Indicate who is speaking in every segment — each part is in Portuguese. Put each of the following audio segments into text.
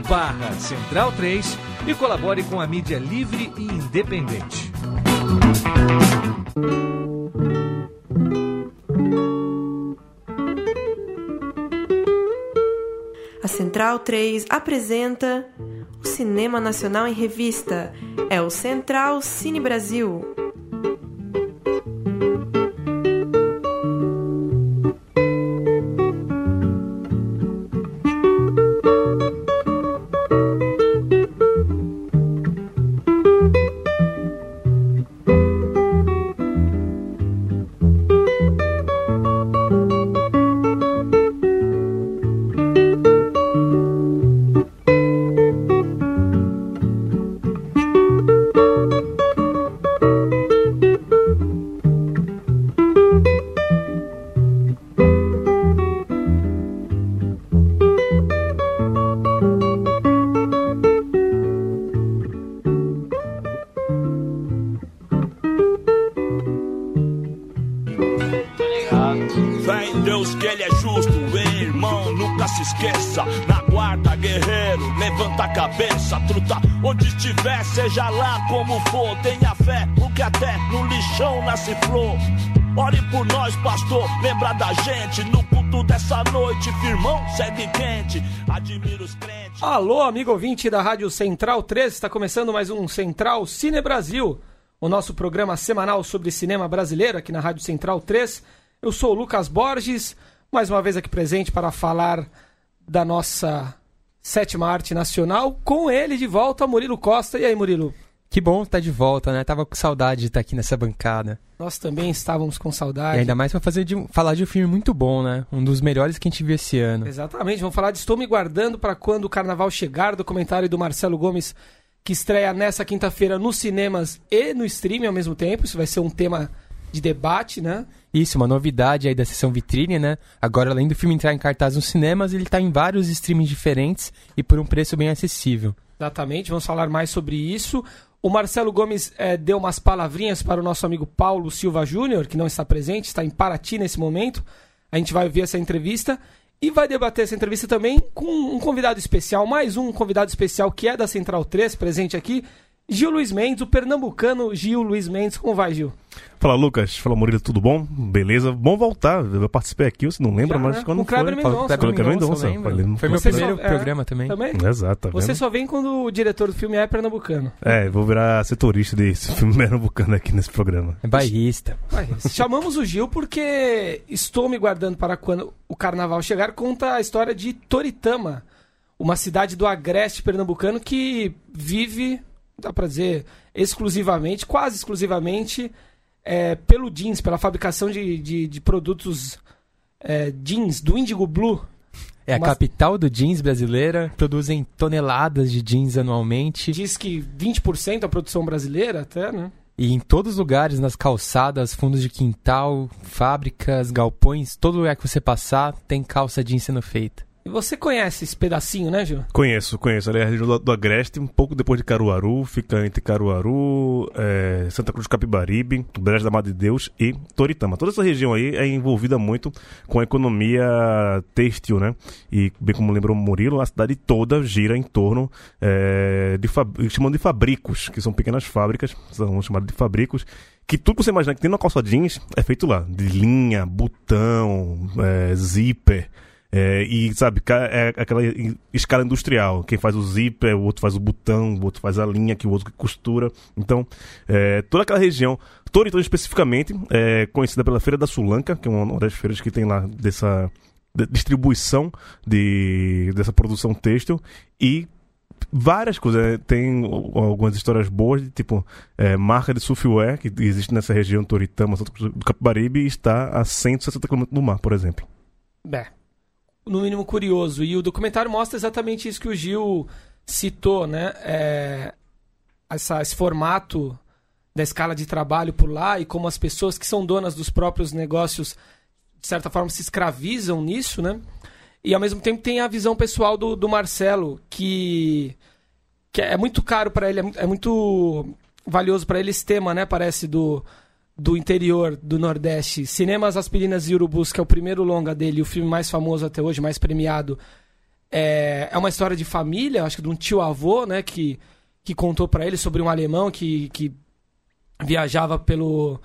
Speaker 1: barra Central 3 e colabore com a mídia livre e independente.
Speaker 2: A Central 3 apresenta o Cinema Nacional em Revista. É o Central Cine Brasil.
Speaker 3: Se esqueça. Na guarda, guerreiro, levanta a cabeça, truta. Onde estiver, seja lá como for, tenha fé, porque até no lixão nasce flor. Ore por nós, pastor, lembra da gente no culto dessa noite, firmão, segue quente, admira os crentes.
Speaker 4: Alô, amigo ouvinte da Rádio Central 3, está começando mais um Central Cine Brasil, o nosso programa semanal sobre cinema brasileiro aqui na Rádio Central 3. Eu sou o Lucas Borges, mais uma vez aqui presente para falar da nossa sétima arte nacional. Com ele de volta, Murilo Costa. E aí, Murilo?
Speaker 5: Que bom estar de volta, né? Tava com saudade de estar aqui nessa bancada.
Speaker 4: Nós também estávamos com
Speaker 5: E
Speaker 4: saudade.
Speaker 5: ainda mais pra fazer de, falar de um filme muito bom, né? Um dos melhores que a gente viu esse ano.
Speaker 4: Exatamente, vamos falar de Estou Me Guardando para quando o carnaval chegar, documentário do Marcelo Gomes, que estreia nessa quinta-feira nos cinemas e no streaming ao mesmo tempo. Isso vai ser um tema de debate, né?
Speaker 5: Isso, uma novidade aí da sessão vitrine, né? Agora, além do filme entrar em cartaz nos cinemas, ele tá em vários streamings diferentes e por um preço bem acessível.
Speaker 4: Exatamente, vamos falar mais sobre isso. O Marcelo Gomes eh, deu umas palavrinhas para o nosso amigo Paulo Silva Júnior, que não está presente, está em Paraty nesse momento. A gente vai ouvir essa entrevista e vai debater essa entrevista também com um convidado especial, mais um convidado especial que é da Central 3, presente aqui, Gil Luiz Mendes, o pernambucano Gil Luiz Mendes. Como vai, Gil?
Speaker 6: Fala Lucas, fala Murilo, tudo bom? Beleza, bom voltar. Eu participei aqui, você não lembra,
Speaker 4: Já,
Speaker 6: mas
Speaker 4: né?
Speaker 6: quando
Speaker 4: Com o Kleber
Speaker 6: foi?
Speaker 4: Mendonça.
Speaker 6: Fala- Kleber Mendonça,
Speaker 5: Foi meu
Speaker 4: Você
Speaker 5: primeiro
Speaker 4: só- é,
Speaker 5: programa também.
Speaker 4: Também?
Speaker 6: Exato, tá
Speaker 4: Você só vem quando o diretor do filme é pernambucano.
Speaker 6: É, vou virar setorista desse filme pernambucano aqui nesse programa.
Speaker 5: É bairrista.
Speaker 4: Chamamos o Gil porque estou me guardando para quando o carnaval chegar. Conta a história de Toritama, uma cidade do agreste pernambucano que vive, dá pra dizer, exclusivamente, quase exclusivamente, é, pelo jeans, pela fabricação de, de, de produtos é, jeans, do Indigo Blue.
Speaker 5: É a
Speaker 4: Mas-
Speaker 5: capital do jeans brasileira, produzem toneladas de jeans anualmente
Speaker 4: Diz que 20% da produção brasileira até, né?
Speaker 5: e em todos os lugares, nas calçadas, fundos de quintal, fábricas, galpões, todo lugar que você passar tem calça jeans sendo feita.
Speaker 4: Você conhece esse pedacinho, né, Gil?
Speaker 6: Conheço, conheço. Ali é a região do, do Agreste, um pouco depois de Caruaru, fica entre Caruaru, é, Santa Cruz Capibaribe, Brejo da Madre de Deus e Toritama. Toda essa região aí é envolvida muito com a economia têxtil, né? E, bem como lembrou Murilo, a cidade toda gira em torno é, de, chamando de fabricos, que são pequenas fábricas, são chamadas de fabricos, que tudo que você imagina que tem na calça jeans é feito lá. De linha, botão, é, zíper. É, e sabe, é aquela escala industrial. Quem faz o zíper, o outro faz o botão, o outro faz a linha, que o outro costura. Então, é, toda aquela região, Toritama especificamente, é conhecida pela Feira da Sulanca, que é uma das feiras que tem lá dessa de- distribuição de, dessa produção têxtil. E várias coisas. é, Tem algumas histórias boas, de, tipo, é, marca de surfwear, que existe nessa região Toritama, do Capibaribe, está a 160 km do mar, por exemplo.
Speaker 4: É. No mínimo curioso. E o documentário mostra exatamente isso que o Gil citou, né, é, essa, esse formato da escala de trabalho por lá e como as pessoas que são donas dos próprios negócios, de certa forma, se escravizam nisso, né? E ao mesmo tempo tem a visão pessoal do, do Marcelo, que, que é muito caro para ele, é, é muito valioso para ele esse tema, né? Parece do, do interior do Nordeste. Cinemas Aspirinas e Urubus, que é o primeiro longa dele, o filme mais famoso até hoje, mais premiado. É, é uma história de família, acho que de um tio-avô, né? Que, que contou para ele sobre um alemão que, que viajava pelo,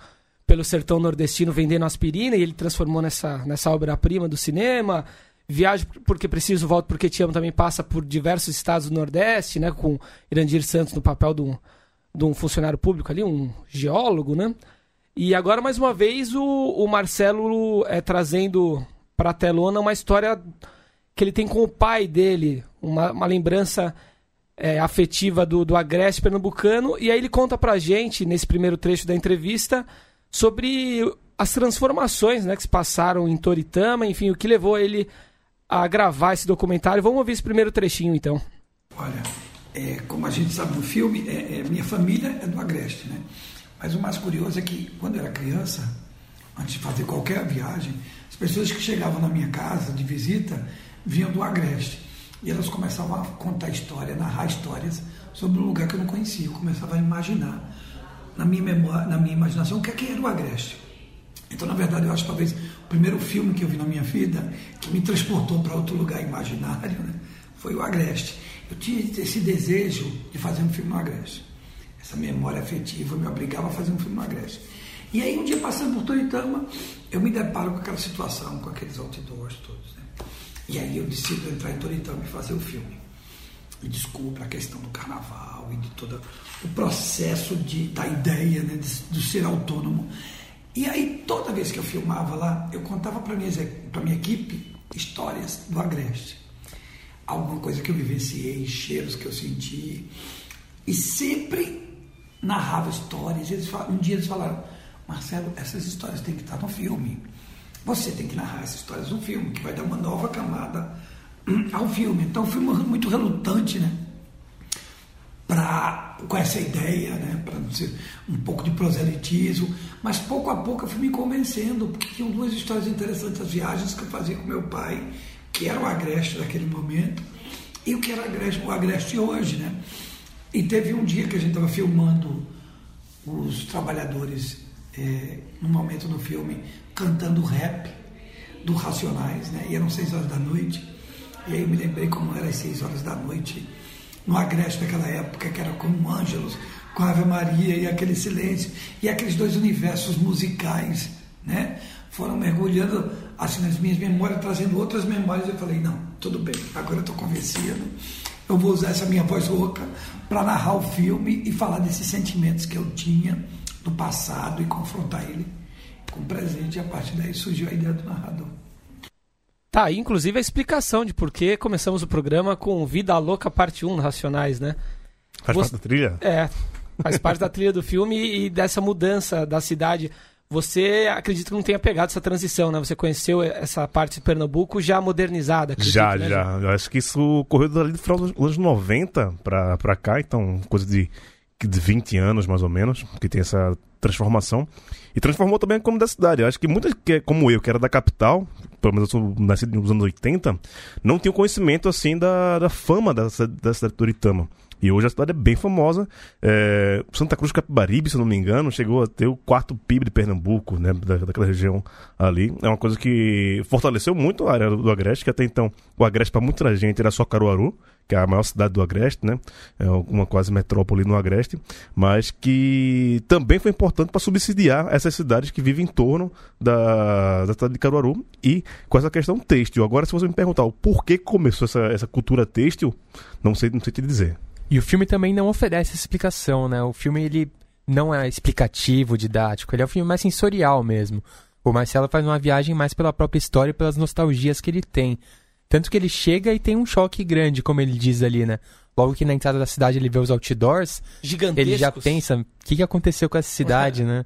Speaker 4: pelo sertão nordestino vendendo aspirina e ele transformou nessa, nessa obra-prima do cinema. Viajo porque preciso, volto porque te amo também passa por diversos estados do Nordeste, né? Com Irandir Santos no papel de um, de um funcionário público ali, um geólogo, né? E agora, mais uma vez, o, o Marcelo é trazendo para a telona uma história que ele tem com o pai dele, uma, uma lembrança é, afetiva do, do Agreste pernambucano. E aí ele conta pra gente, nesse primeiro trecho da entrevista, sobre as transformações né, que se passaram em Toritama, enfim, o que levou ele a gravar esse documentário. Vamos ouvir esse primeiro trechinho, então.
Speaker 7: Olha, é, como a gente sabe no filme, é, é, minha família é do Agreste, né? Mas o mais curioso é que, quando eu era criança, antes de fazer qualquer viagem, as pessoas que chegavam na minha casa de visita vinham do Agreste. E elas começavam a contar história, narrar histórias sobre um lugar que eu não conhecia. Eu começava a imaginar, na minha, memória, na minha imaginação, o que, é que era o Agreste. Então, na verdade, eu acho que talvez o primeiro filme que eu vi na minha vida, que me transportou para outro lugar imaginário, né, foi o Agreste. Eu tinha esse desejo de fazer um filme no Agreste essa memória afetiva me obrigava a fazer um filme no Agreste. E aí, um dia passando por Toritama, eu me deparo com aquela situação, com aqueles outdoors todos. Né? E aí eu decido entrar em Toritama e fazer o filme. E a questão do carnaval e de todo o processo de, da ideia né, de, de ser autônomo. E aí, toda vez que eu filmava lá, eu contava para minha, minha equipe histórias do Agreste. Alguma coisa que eu vivenciei, cheiros que eu senti. E sempre narrava histórias. Eles, um dia eles falaram: Marcelo, essas histórias têm que estar no filme. Você tem que narrar essas histórias no filme, que vai dar uma nova camada ao filme. Então, o filme muito relutante, né? Pra, com essa ideia, né? Para não ser um pouco de proselitismo. Mas pouco a pouco eu fui me convencendo, porque tinham duas histórias interessantes: as viagens que eu fazia com meu pai, que era o Agreste daquele momento, e o que era o Agreste hoje, né? E teve um dia que a gente estava filmando os trabalhadores, é, num momento no filme, cantando rap do Racionais, né? E eram seis horas da noite. E aí eu me lembrei como era as seis horas da noite, no Agreste daquela época, que era com o Ângelos, com a Ave Maria e aquele silêncio, e aqueles dois universos musicais, né? Foram mergulhando assim nas minhas memórias, trazendo outras memórias. Eu falei, não, tudo bem, agora eu estou convencido eu vou usar essa minha voz rouca para narrar o filme e falar desses sentimentos que eu tinha do passado e confrontar ele com o presente. E a partir daí surgiu a ideia do narrador.
Speaker 4: Tá, inclusive a explicação de por que começamos o programa com Vida Louca Parte 1 Racionais, né?
Speaker 6: Faz Você... parte da trilha?
Speaker 4: É, faz parte da trilha do filme e dessa mudança da cidade. Você acredita que não tenha pegado essa transição, né? Você conheceu essa parte de Pernambuco já modernizada. Acredito,
Speaker 6: já,
Speaker 4: né?
Speaker 6: já. Eu acho que isso ocorreu dali do final dos anos 90 pra, pra cá, então coisa de, de 20 anos mais ou menos, que tem essa transformação. E transformou também como da cidade. Eu acho que muitas, que, como eu, que era da capital, pelo menos eu sou nascido nos anos 80, não tinham conhecimento assim da, da fama dessa, da cidade de Turitama. E hoje a cidade é bem famosa. É, Santa Cruz Capibaribe, se não me engano, chegou a ter o quarto PIB de Pernambuco, né? Da, daquela região ali. É uma coisa que fortaleceu muito a área do Agreste, que até então o Agreste para muita gente era só Caruaru, que é a maior cidade do Agreste, né? É uma quase metrópole no Agreste, mas que também foi importante para subsidiar essas cidades que vivem em torno da, da cidade de Caruaru e com essa questão têxtil. Agora, se você me perguntar o porquê começou essa, essa cultura têxtil, não sei, não sei te dizer.
Speaker 5: E o filme também não oferece explicação, né? O filme ele não é explicativo, didático, ele é um filme mais sensorial mesmo. O Marcelo faz uma viagem mais pela própria história e pelas nostalgias que ele tem. Tanto que ele chega e tem um choque grande, como ele diz ali, né? Logo que na entrada da cidade ele vê os outdoors, ele já pensa, o que, que aconteceu com essa cidade, né?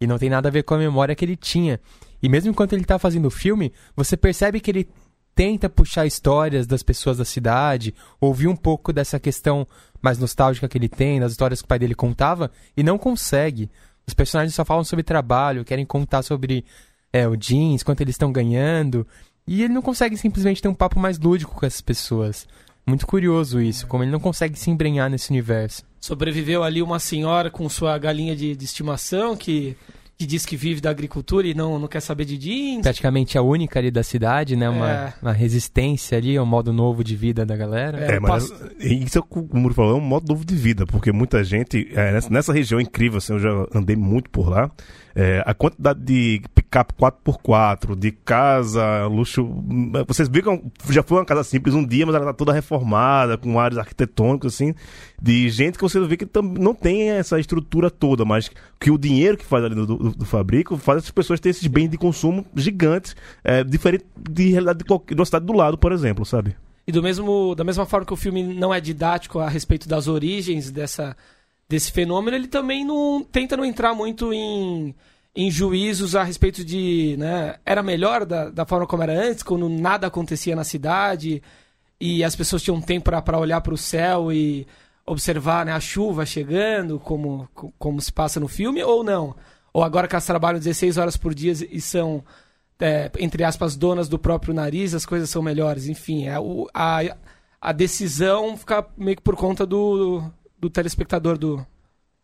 Speaker 5: E não tem nada a ver com a memória que ele tinha. E mesmo enquanto ele tá fazendo o filme, você percebe que ele tenta puxar histórias das pessoas da cidade, ouvir um pouco dessa questão mais nostálgica que ele tem, das histórias que o pai dele contava, e não consegue. Os personagens só falam sobre trabalho, querem contar sobre é, o jeans, quanto eles estão ganhando, e ele não consegue simplesmente ter um papo mais lúdico com essas pessoas. Muito curioso isso, como ele não consegue se embrenhar nesse universo.
Speaker 4: Sobreviveu ali uma senhora com sua galinha de, de estimação que que diz que vive da agricultura e não, não quer saber de jeans.
Speaker 5: Praticamente a única ali da cidade, né? Uma, é. uma resistência ali, um modo novo de vida da galera.
Speaker 6: É, mas passo... isso, é como o Muro falou, é um modo novo de vida, porque muita gente, é, nessa, nessa, região incrível, assim, eu já andei muito por lá, é, a quantidade de picape 4x4, de casa, luxo. Vocês viram, já foi uma casa simples um dia, mas ela tá toda reformada, com áreas arquitetônicos, assim, de gente que você vê que não tem essa estrutura toda, mas que o dinheiro que faz ali do, do, do fabrico faz essas pessoas terem esses bens de consumo gigantes, é, diferente de realidade de, qualquer, de uma cidade do lado, por exemplo, sabe?
Speaker 4: E do mesmo, da mesma forma que o filme não é didático a respeito das origens dessa desse fenômeno, ele também não tenta não entrar muito em, em juízos a respeito de, né, era melhor da, da forma como era antes, quando nada acontecia na cidade e as pessoas tinham tempo para olhar para o céu e observar né, a chuva chegando, como, como se passa no filme, ou não? Ou agora que elas trabalham 16 horas por dia e são, é, entre aspas, donas do próprio nariz, as coisas são melhores. Enfim, é, o, a, a decisão fica meio que por conta do, do telespectador do.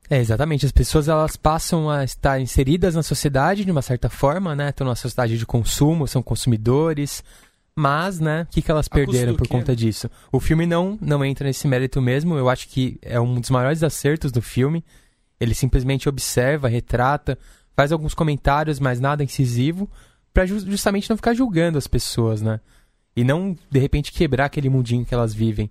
Speaker 5: É, exatamente. As pessoas elas passam a estar inseridas na sociedade de uma certa forma, né? Estão numa sociedade de consumo, são consumidores. Mas, né, o que, que elas perderam por conta disso? O filme não, não entra nesse mérito mesmo. Eu acho que é um dos maiores acertos do filme. Ele simplesmente observa, retrata, faz alguns comentários, mas nada incisivo, para justamente não ficar julgando as pessoas, né? E não, de repente, quebrar aquele mundinho que elas vivem.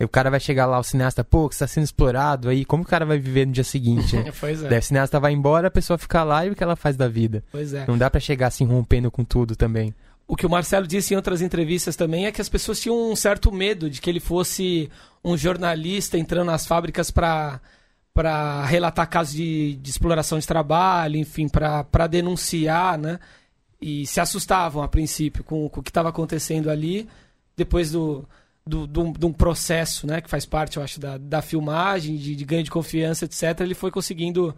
Speaker 5: E o cara vai chegar lá, o cineasta, pô, que está sendo explorado aí, como o cara vai viver no dia seguinte? Né?
Speaker 4: pois é.
Speaker 5: Daí o cineasta vai embora, a pessoa fica lá e o que ela faz da vida?
Speaker 4: Pois é.
Speaker 5: Não dá para chegar assim rompendo com tudo também.
Speaker 4: O que o Marcelo disse em outras entrevistas também é que as pessoas tinham um certo medo de que ele fosse um jornalista entrando nas fábricas para para relatar casos de, de, exploração de trabalho, enfim, para denunciar, né? E se assustavam a princípio com, com o que estava acontecendo ali, depois do, do, do, de um processo, né, que faz parte, eu acho, da, da filmagem, de, de ganho de confiança, etc., ele foi conseguindo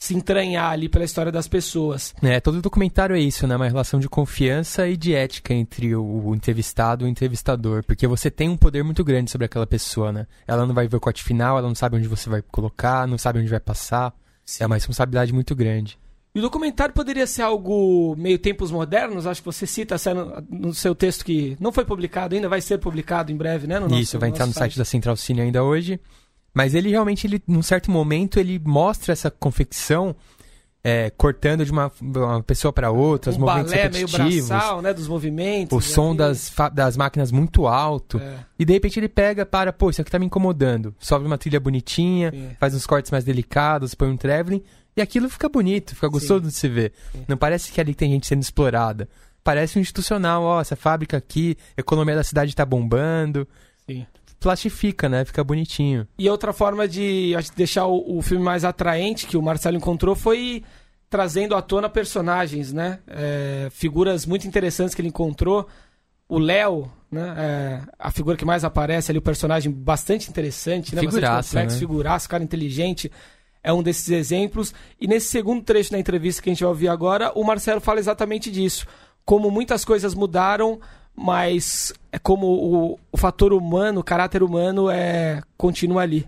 Speaker 4: se entranhar ali pela história das pessoas.
Speaker 5: É, todo documentário é isso, né? Uma relação de confiança e de ética entre o entrevistado e o entrevistador. Porque você tem um poder muito grande sobre aquela pessoa, né? Ela não vai ver o corte final, ela não sabe onde você vai colocar, não sabe onde vai passar. Sim. É uma responsabilidade muito grande.
Speaker 4: E o documentário poderia ser algo meio tempos modernos? Acho que você cita no seu texto que não foi publicado ainda, vai ser publicado em breve, né?
Speaker 5: No Isso, vai entrar no site. site da Central Cine ainda hoje. Mas ele realmente, ele, num certo momento, ele mostra essa confecção é, cortando de uma, uma pessoa para outra, um os movimentos balé repetitivos.
Speaker 4: meio braçal, né, dos movimentos.
Speaker 5: O som das, das máquinas muito alto. É. E de repente ele pega, para, pô, isso aqui tá me incomodando. Sobe uma trilha bonitinha, Sim. faz uns cortes mais delicados, põe um traveling. E aquilo fica bonito, fica gostoso Sim. de se ver. Não parece que ali tem gente sendo explorada. Parece um institucional, ó, essa fábrica aqui, a economia da cidade tá bombando. Sim plastifica, né? Fica bonitinho.
Speaker 4: E outra forma de deixar o, o, filme mais atraente que o Marcelo encontrou foi trazendo à tona personagens, né? É, figuras muito interessantes que ele encontrou. O Léo, né? É, a figura que mais aparece ali, o personagem bastante interessante, né?
Speaker 5: Figuraça,
Speaker 4: bastante complexo,
Speaker 5: né?
Speaker 4: figuraça, cara inteligente. É um desses exemplos. E nesse segundo trecho da entrevista que a gente vai ouvir agora, o Marcelo fala exatamente disso. Como muitas coisas mudaram, mas é como o, o fator humano, o caráter humano é continua ali.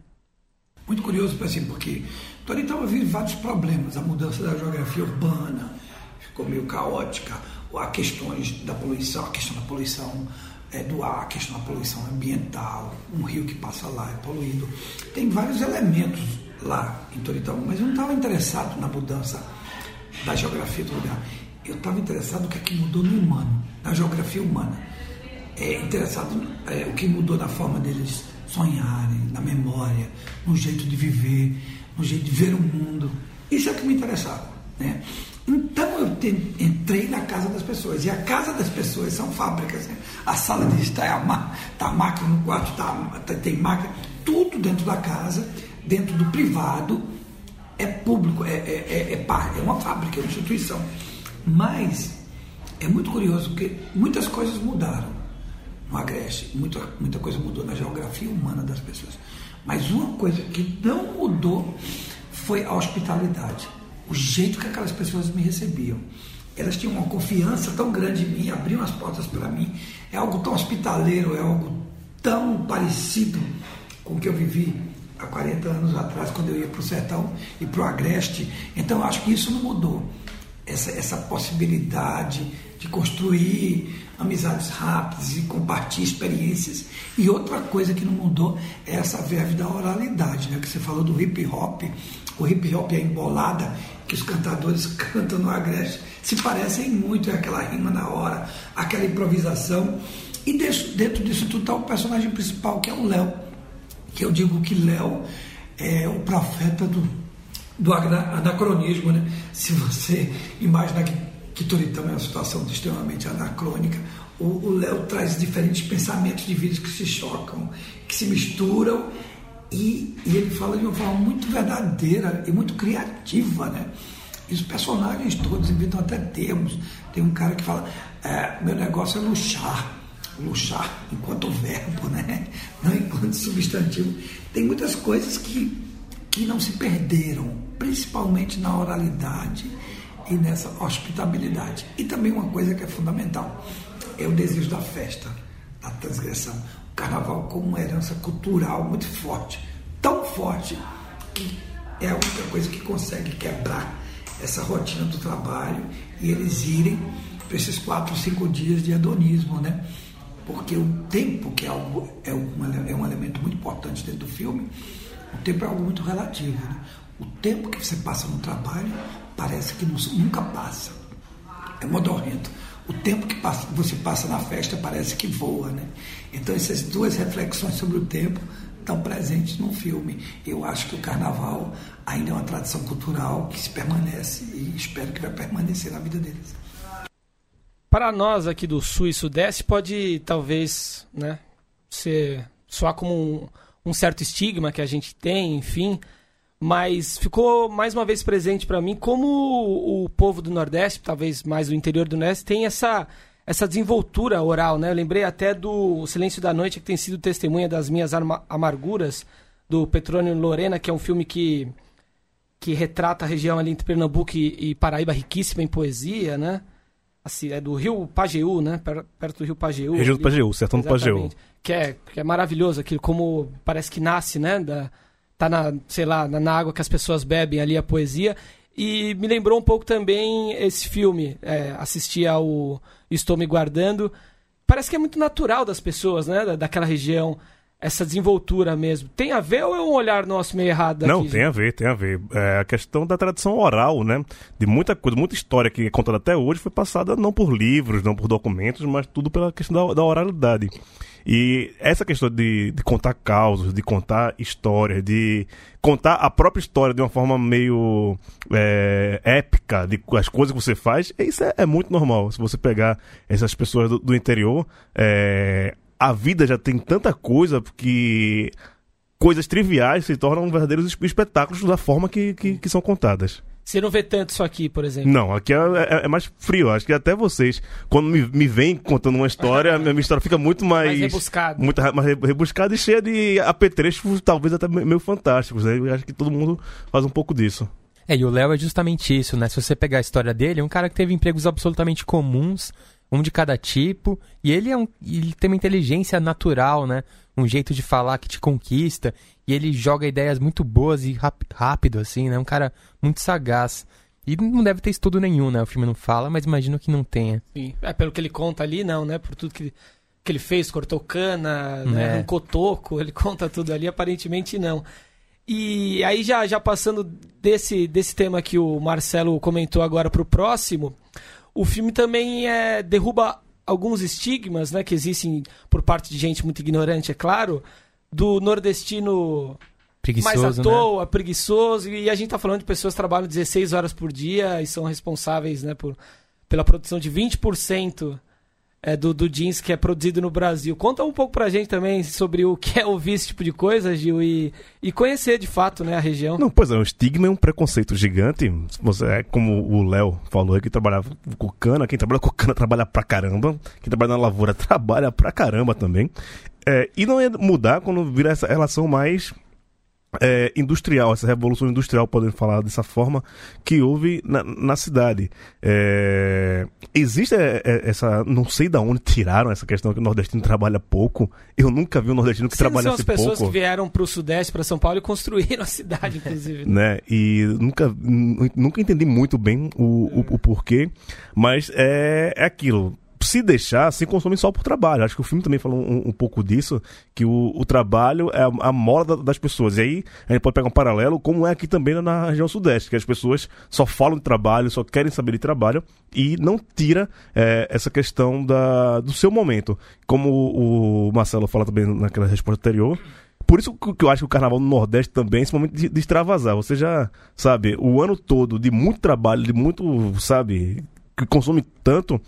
Speaker 7: Muito curioso, assim, porque Toritama vive vários problemas, a mudança da geografia urbana ficou meio caótica, a questões da poluição, a questão da poluição é, do ar, a questão da poluição ambiental, um rio que passa lá é poluído. Tem vários elementos lá em Toritama, mas eu não estava interessado na mudança da geografia do lugar eu estava interessado no que, é que mudou no humano, na geografia humana. É interessado é, o que mudou na forma deles sonharem, na memória, no jeito de viver, no jeito de ver o mundo. Isso é o que me interessava. Né? Então eu te, entrei na casa das pessoas. E a casa das pessoas são fábricas. Né? A sala de estar, é tá a máquina no quarto, tá, tá, tem máquina, tudo dentro da casa, dentro do privado, é público, é, é, é, é, é uma fábrica, é uma instituição. Mas é muito curioso, porque muitas coisas mudaram no Agreste, muita, muita coisa mudou na geografia humana das pessoas. Mas uma coisa que não mudou foi a hospitalidade, o jeito que aquelas pessoas me recebiam. Elas tinham uma confiança tão grande em mim, abriam as portas para mim. É algo tão hospitaleiro, é algo tão parecido com o que eu vivi há 40 anos atrás, quando eu ia para o sertão e para o agreste. Então, acho que isso não mudou. Essa, essa possibilidade de construir amizades rápidas e compartilhar experiências. E outra coisa que não mudou é essa verve da oralidade, né? que você falou do hip hop. O hip hop é embolada que os cantadores cantam no agreste se parecem muito, é aquela rima na hora, aquela improvisação. E dentro disso tudo está o personagem principal, que é o Léo. Que eu digo que Léo é o profeta do, do anacronismo. Né? Se você imaginar que, que Toritama é uma situação extremamente anacrônica, o Léo traz diferentes pensamentos de vida que se chocam, que se misturam e, e, ele fala de uma forma muito verdadeira e muito criativa, né? E os personagens todos inventam até termos. Tem um cara que fala, é, meu negócio é luxar luxar enquanto verbo, né? não enquanto substantivo. Tem muitas coisas que, que não se perderam, principalmente na oralidade e nessa hospitabilidade. E também uma coisa que é fundamental, é o desejo da festa, da transgressão. O carnaval como uma herança cultural muito forte, tão forte que é a única coisa que consegue quebrar essa rotina do trabalho e eles irem para esses quatro, cinco dias de hedonismo, né? Porque o tempo, que é, algo, é, um, é um elemento muito importante dentro do filme, o tempo é algo muito relativo. Né? O tempo que você passa no trabalho parece que nunca passa. É modorrento. O tempo que passa, você passa na festa parece que voa. Né? Então, essas duas reflexões sobre o tempo estão presentes no filme. Eu acho que o carnaval ainda é uma tradição cultural que se permanece e espero que vai permanecer na vida deles
Speaker 4: para nós aqui do Sul e Sudeste pode talvez né, ser, soar como um, um certo estigma que a gente tem, enfim, mas ficou mais uma vez presente para mim como o, o, povo do Nordeste, talvez mais o interior do Nordeste, tem essa, essa desenvoltura oral, né? Eu lembrei até do Silêncio da Noite, que tem sido testemunha das minhas amarguras, do Petrônio Lorena, que é um filme que, que retrata a região ali entre Pernambuco e, e Paraíba riquíssima em poesia, né? Assim, é do Rio Pajeú, né? Perto do Rio Pajeú.
Speaker 6: Região do Pajeú, sertão do Pajeú.
Speaker 4: Que é, que é maravilhoso aquilo, como parece que nasce, né? Da, tá na, sei lá, na, na, água que as pessoas bebem ali a poesia. E me lembrou um pouco também esse filme, é, assistir ao Estou Me Guardando. Parece que é muito natural das pessoas, né? Da, daquela região essa desenvoltura mesmo. Tem a ver ou é um olhar nosso meio errado
Speaker 6: daqui, Não, tem a ver, tem a ver. É a questão da tradição oral, né? De muita coisa, muita história que é contada até hoje foi passada não por livros, não por documentos, mas tudo pela questão da, da oralidade. E essa questão de, de contar causos, de contar histórias, de contar a própria história de uma forma meio é, épica, de as coisas que você faz, isso é, é, muito normal. Se você pegar essas pessoas do, do interior, é, a vida já tem tanta coisa que coisas triviais se tornam verdadeiros espetáculos da forma que, que, que são contadas.
Speaker 4: Você não vê tanto isso aqui, por exemplo?
Speaker 6: Não, aqui é, é, é mais frio. Acho que até vocês, quando me, me vêm contando uma história, a minha história fica muito mais. Mais
Speaker 4: rebuscada.
Speaker 6: Muito mais rebuscada e cheia de apetrechos, talvez até meio fantásticos. Né? Eu acho que todo mundo faz um pouco disso.
Speaker 5: É, e o Léo é justamente isso, né? Se você pegar a história dele, é um cara que teve empregos absolutamente comuns um de cada tipo, e ele é um, ele tem uma inteligência natural, né? Um jeito de falar que te conquista, e ele joga ideias muito boas e rápido assim, né? Um cara muito sagaz. E não deve ter estudo nenhum, né? O filme não fala, mas imagino que não tenha.
Speaker 4: Sim. É, pelo que ele conta ali, não, né? Por tudo que, que ele fez, cortou cana, né? um cotoco, ele conta tudo ali, aparentemente não. E aí já, já passando desse, desse tema que o Marcelo comentou agora para o próximo, o filme também é, derruba alguns estigmas né, que existem por parte de gente muito ignorante, é claro, do nordestino
Speaker 5: preguiçoso,
Speaker 4: mais à toa, né? preguiçoso. E a gente está falando de pessoas que trabalham 16 horas por dia e são responsáveis né, por, pela produção de 20% é, do, do jeans que é produzido no Brasil. Conta um pouco pra gente também sobre o que é ouvir esse tipo de coisa, Gil, e, e conhecer de fato né, a região.
Speaker 6: Não, pois é, um estigma e um preconceito gigante. Você é como o Léo falou, que trabalhava com cana, quem trabalha com cana trabalha pra caramba, quem trabalha na lavoura trabalha pra caramba também. É, e não é mudar quando vira essa relação mais é, industrial, essa revolução industrial, podemos falar dessa forma, que houve na, na cidade. É, existe é, é, essa. Não sei de onde tiraram essa questão que o nordestino trabalha pouco. Eu nunca vi um nordestino que trabalha pouco.
Speaker 4: São as pessoas
Speaker 6: que
Speaker 4: vieram para o Sudeste, para São Paulo e construíram a cidade, inclusive.
Speaker 6: né? E nunca, nunca entendi muito bem o, o, o porquê, mas é, é aquilo se deixar, se consome só por trabalho. Acho que o filme também fala um, um pouco disso, que o, o trabalho é a, a mola das pessoas. E aí a gente pode pegar um paralelo, como é aqui também na região sudeste, que as pessoas só falam de trabalho, só querem saber de trabalho e não tira é, essa questão da, do seu momento. Como o, o Marcelo fala também naquela resposta anterior, por isso que eu acho que o carnaval no Nordeste também é esse momento de, de, extravasar. Você já, sabe, o ano todo de muito trabalho, de muito, sabe, que consome tanto,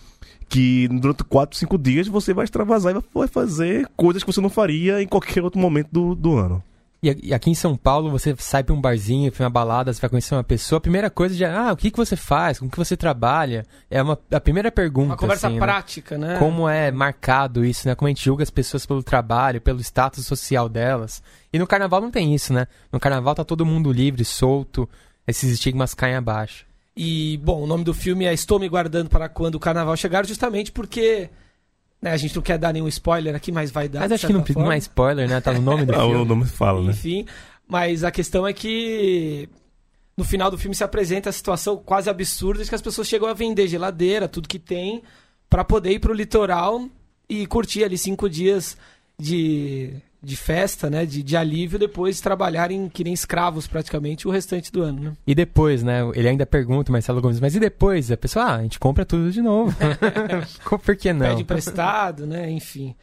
Speaker 6: que durante 4, 5 dias você vai extravasar e vai fazer coisas que você não faria em qualquer outro momento do, do ano.
Speaker 5: E aqui em São Paulo, você sai para um barzinho, para uma balada, você vai conhecer uma pessoa, a primeira coisa já, ah, o que, que você faz, com que você trabalha? É uma, a primeira pergunta.
Speaker 4: Uma conversa
Speaker 5: assim,
Speaker 4: né? prática, né?
Speaker 5: né? Como é marcado isso, né? Como a gente julga as pessoas pelo trabalho, pelo status social delas. E no carnaval não tem isso, né? No carnaval tá todo mundo livre, solto, esses estigmas caem abaixo.
Speaker 4: E, bom, o nome do filme é Estou Me Guardando para Quando o Carnaval Chegar, justamente porque né, a gente não quer dar nenhum spoiler aqui, mas vai dar.
Speaker 5: Mas acho que não, não é spoiler, né? Tá no nome do
Speaker 6: ah,
Speaker 5: filme.
Speaker 6: o nome fala, né?
Speaker 4: Enfim, mas a questão é que no final do filme se apresenta a situação quase absurda de que as pessoas chegam a vender geladeira, tudo que tem, para poder ir pro litoral e curtir ali cinco dias de de festa, né, de, de alívio, depois de trabalharem que nem escravos praticamente o restante do ano, né?
Speaker 5: E depois, né, ele ainda pergunta, Marcelo Gomes, mas e depois? A pessoa, ah, a gente compra tudo de novo. Por que não?
Speaker 4: Pede emprestado, né, enfim.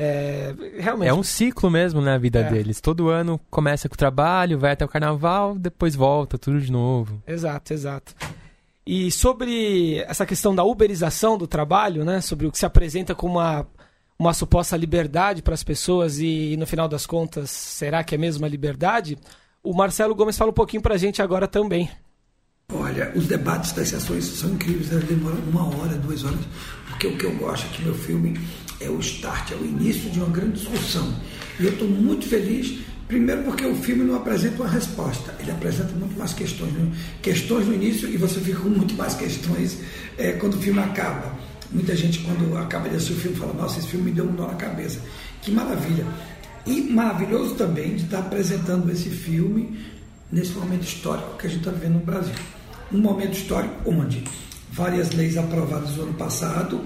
Speaker 4: É, realmente.
Speaker 5: É um ciclo mesmo na vida é. deles. Todo ano começa com o trabalho, vai até o carnaval, depois volta, tudo de novo.
Speaker 4: Exato, exato. E sobre essa questão da uberização do trabalho, né? Sobre o que se apresenta como uma uma suposta liberdade para as pessoas e, no final das contas, será que é mesmo uma liberdade? O Marcelo Gomes fala um pouquinho para a gente agora também.
Speaker 7: Olha, os debates das sessões são incríveis, elas demoram uma hora, duas horas, porque o que eu gosto aqui no meu filme é o start, é o início de uma grande discussão. E eu estou muito feliz, primeiro porque o filme não apresenta uma resposta, ele apresenta muito mais questões. Né? Questões no início e você fica com muito mais questões é, quando o filme acaba. Muita gente, quando acaba de assistir o filme, fala: Nossa, esse filme me deu um nó na cabeça. Que maravilha! E maravilhoso também de estar apresentando esse filme nesse momento histórico que a gente está vivendo no Brasil. Um momento histórico onde várias leis aprovadas no ano passado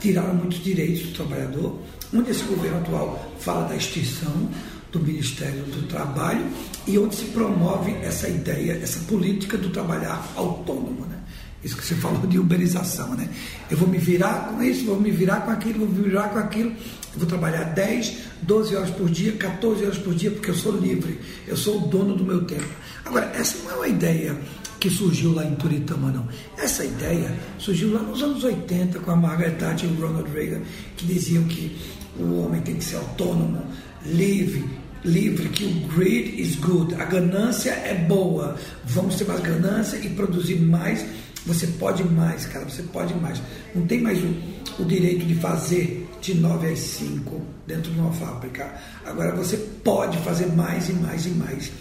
Speaker 7: tiraram muitos direitos do trabalhador, onde esse governo atual fala da extinção do Ministério do Trabalho e onde se promove essa ideia, essa política do trabalhar autônomo. Né? Isso que você falou de uberização, né? Eu vou me virar com isso, vou me virar com aquilo, vou me virar com aquilo. Eu vou trabalhar 10, 12 horas por dia, 14 horas por dia, porque eu sou livre, eu sou o dono do meu tempo. Agora, essa não é uma ideia que surgiu lá em Turitama, não. Essa ideia surgiu lá nos anos 80 com a Margaret Thatcher e o Ronald Reagan, que diziam que o homem tem que ser autônomo, livre, livre, que o greed is good, a ganância é boa, vamos ter mais ganância e produzir mais você pode mais, cara, você pode mais. Não tem mais o, o direito de fazer de 9 às 5 dentro de uma fábrica. Agora você pode fazer mais e mais e mais.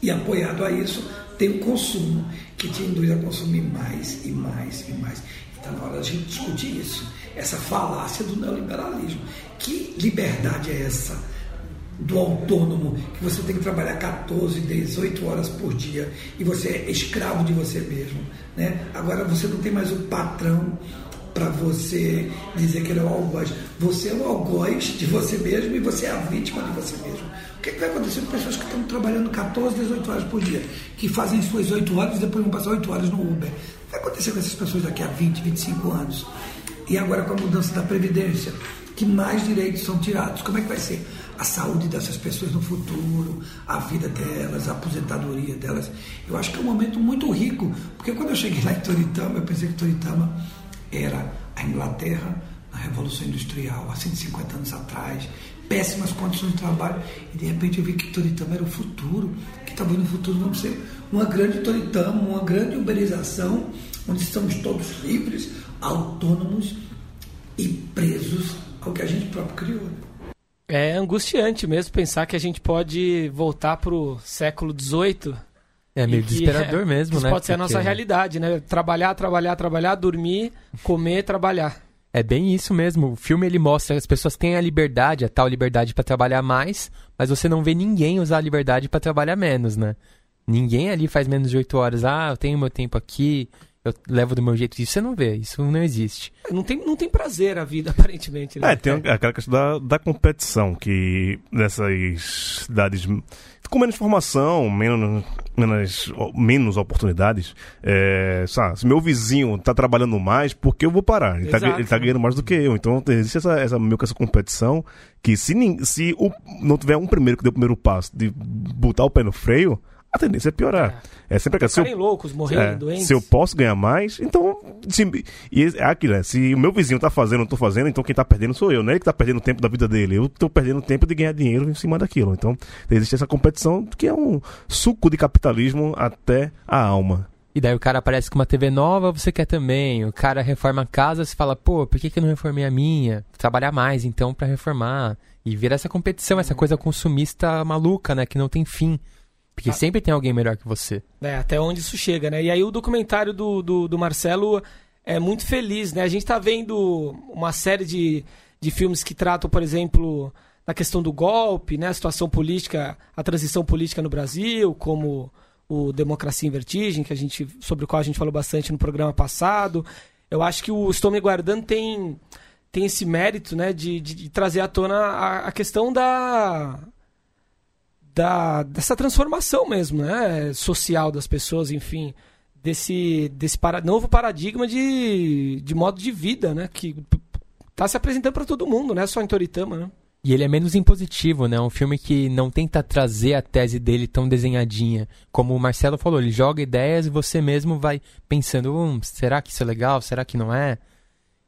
Speaker 7: E apoiado a isso, tem o consumo, que te induz a consumir mais e mais e mais. Está na hora da gente discutir isso. Essa falácia do neoliberalismo. Que liberdade é essa? Do autônomo, que você tem que trabalhar 14, 18 horas por dia e você é escravo de você mesmo. Né? Agora você não tem mais o patrão para você dizer que ele é o algoz. Você é o algoz de você mesmo e você é a vítima de você mesmo. O que, é que vai acontecer com pessoas que estão trabalhando 14, 18 horas por dia, que fazem suas 8 horas e depois vão passar 8 horas no Uber? Vai acontecer com essas pessoas daqui a 20, 25 anos? E agora com a mudança da Previdência, que mais direitos são tirados? Como é que vai ser? A saúde dessas pessoas no futuro, a vida delas, a aposentadoria delas. Eu acho que é um momento muito rico, porque quando eu cheguei lá em Toritama, eu pensei que Toritama era a Inglaterra na Revolução Industrial, há 150 anos atrás, péssimas condições de trabalho, e de repente eu vi que Toritama era o futuro, que talvez no futuro vamos ser uma grande Toritama, uma grande uberização, onde estamos todos livres, autônomos e presos ao que a gente próprio criou.
Speaker 4: É angustiante mesmo pensar que a gente pode voltar para o século XVIII.
Speaker 5: É meio desesperador
Speaker 4: é,
Speaker 5: mesmo,
Speaker 4: isso
Speaker 5: né?
Speaker 4: pode ser a
Speaker 5: Porque
Speaker 4: nossa realidade, né? Trabalhar, trabalhar, trabalhar, dormir, comer, trabalhar.
Speaker 5: É bem isso mesmo. O filme ele mostra que as pessoas têm a liberdade, a tal liberdade para trabalhar mais, mas você não vê ninguém usar a liberdade para trabalhar menos, né? Ninguém ali faz menos de 8 horas. Ah, eu tenho meu tempo aqui, eu levo do meu jeito. Isso você não vê, isso não existe.
Speaker 4: Não tem, não tem prazer a vida, aparentemente. Né?
Speaker 6: É, tem aquela questão da, da competição, que nessas cidades com menos formação, menos, menos, menos oportunidades, é, sabe, se meu vizinho tá trabalhando mais, por que eu vou parar? Ele, tá, ele tá ganhando mais do que eu. Então existe essa, essa, meio que essa competição que se, se o, não tiver um primeiro que deu o primeiro passo de botar o pé no freio, a tendência é piorar. É, sempre aquela. se eu-
Speaker 4: Ficarem loucos, morrendo,
Speaker 6: é,
Speaker 4: doentes.
Speaker 6: se eu posso ganhar mais, então. Se, e é aquilo, né? Se o meu vizinho tá fazendo, eu não tô fazendo, então quem tá perdendo sou eu, não é ele que tá perdendo o tempo da vida dele. Eu tô perdendo tempo de ganhar dinheiro em cima daquilo. Então, existe essa competição que é um suco de capitalismo até a alma.
Speaker 5: E daí o cara aparece com uma TV nova, você quer também. O cara reforma a casa, você fala, pô, por que, que eu não reformei a minha? Trabalhar mais, então, pra reformar. E vira essa competição, essa coisa consumista maluca, né? Que não tem fim. Porque sempre tem alguém melhor que você.
Speaker 4: É, até onde isso chega, né? E aí o documentário do, do, do Marcelo é muito feliz, né? A gente tá vendo uma série de, de filmes que tratam, por exemplo, da questão do golpe, né? A situação política, a transição política no Brasil, como o Democracia em Vertigem, que a gente, sobre o qual a gente falou bastante no programa passado. Eu acho que o Estou Me Guardando tem, tem esse mérito, né? De, de, de trazer à tona a, a questão da da, dessa transformação mesmo, né? Social das pessoas, enfim, desse, desse para, novo paradigma de, de modo de vida, né? Que tá se apresentando para todo mundo, né? Só em Toritama, né?
Speaker 5: E ele é menos impositivo, né? Um filme que não tenta trazer a tese dele tão desenhadinha. Como o Marcelo falou, ele joga ideias e você mesmo vai pensando, hum, será que isso é legal? Será que não é?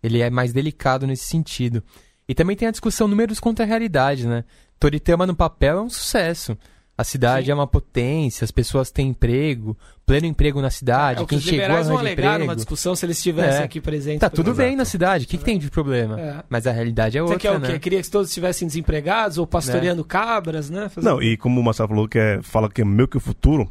Speaker 5: Ele é mais delicado nesse sentido. E também tem a discussão números contra a realidade, né? Toritama no papel é um sucesso. A cidade
Speaker 4: Sim.
Speaker 5: é uma potência, as pessoas têm emprego, pleno emprego na cidade,
Speaker 4: é
Speaker 5: quem
Speaker 4: os
Speaker 5: chegou
Speaker 4: liberais vão
Speaker 5: arranja
Speaker 4: alegar
Speaker 5: emprego.
Speaker 4: numa discussão se eles estivessem
Speaker 5: É.
Speaker 4: aqui presentes.
Speaker 5: Tá tudo
Speaker 4: exemplo.
Speaker 5: bem na cidade, o que, que tem de problema?
Speaker 4: É.
Speaker 5: Mas a realidade é
Speaker 4: Você
Speaker 5: outra,
Speaker 4: quer o
Speaker 5: né?
Speaker 4: quê? Queria que todos estivessem desempregados ou pastoreando cabras, né? Fazer-
Speaker 6: Não, e como o Marcelo falou, que é, fala que é meio que o futuro,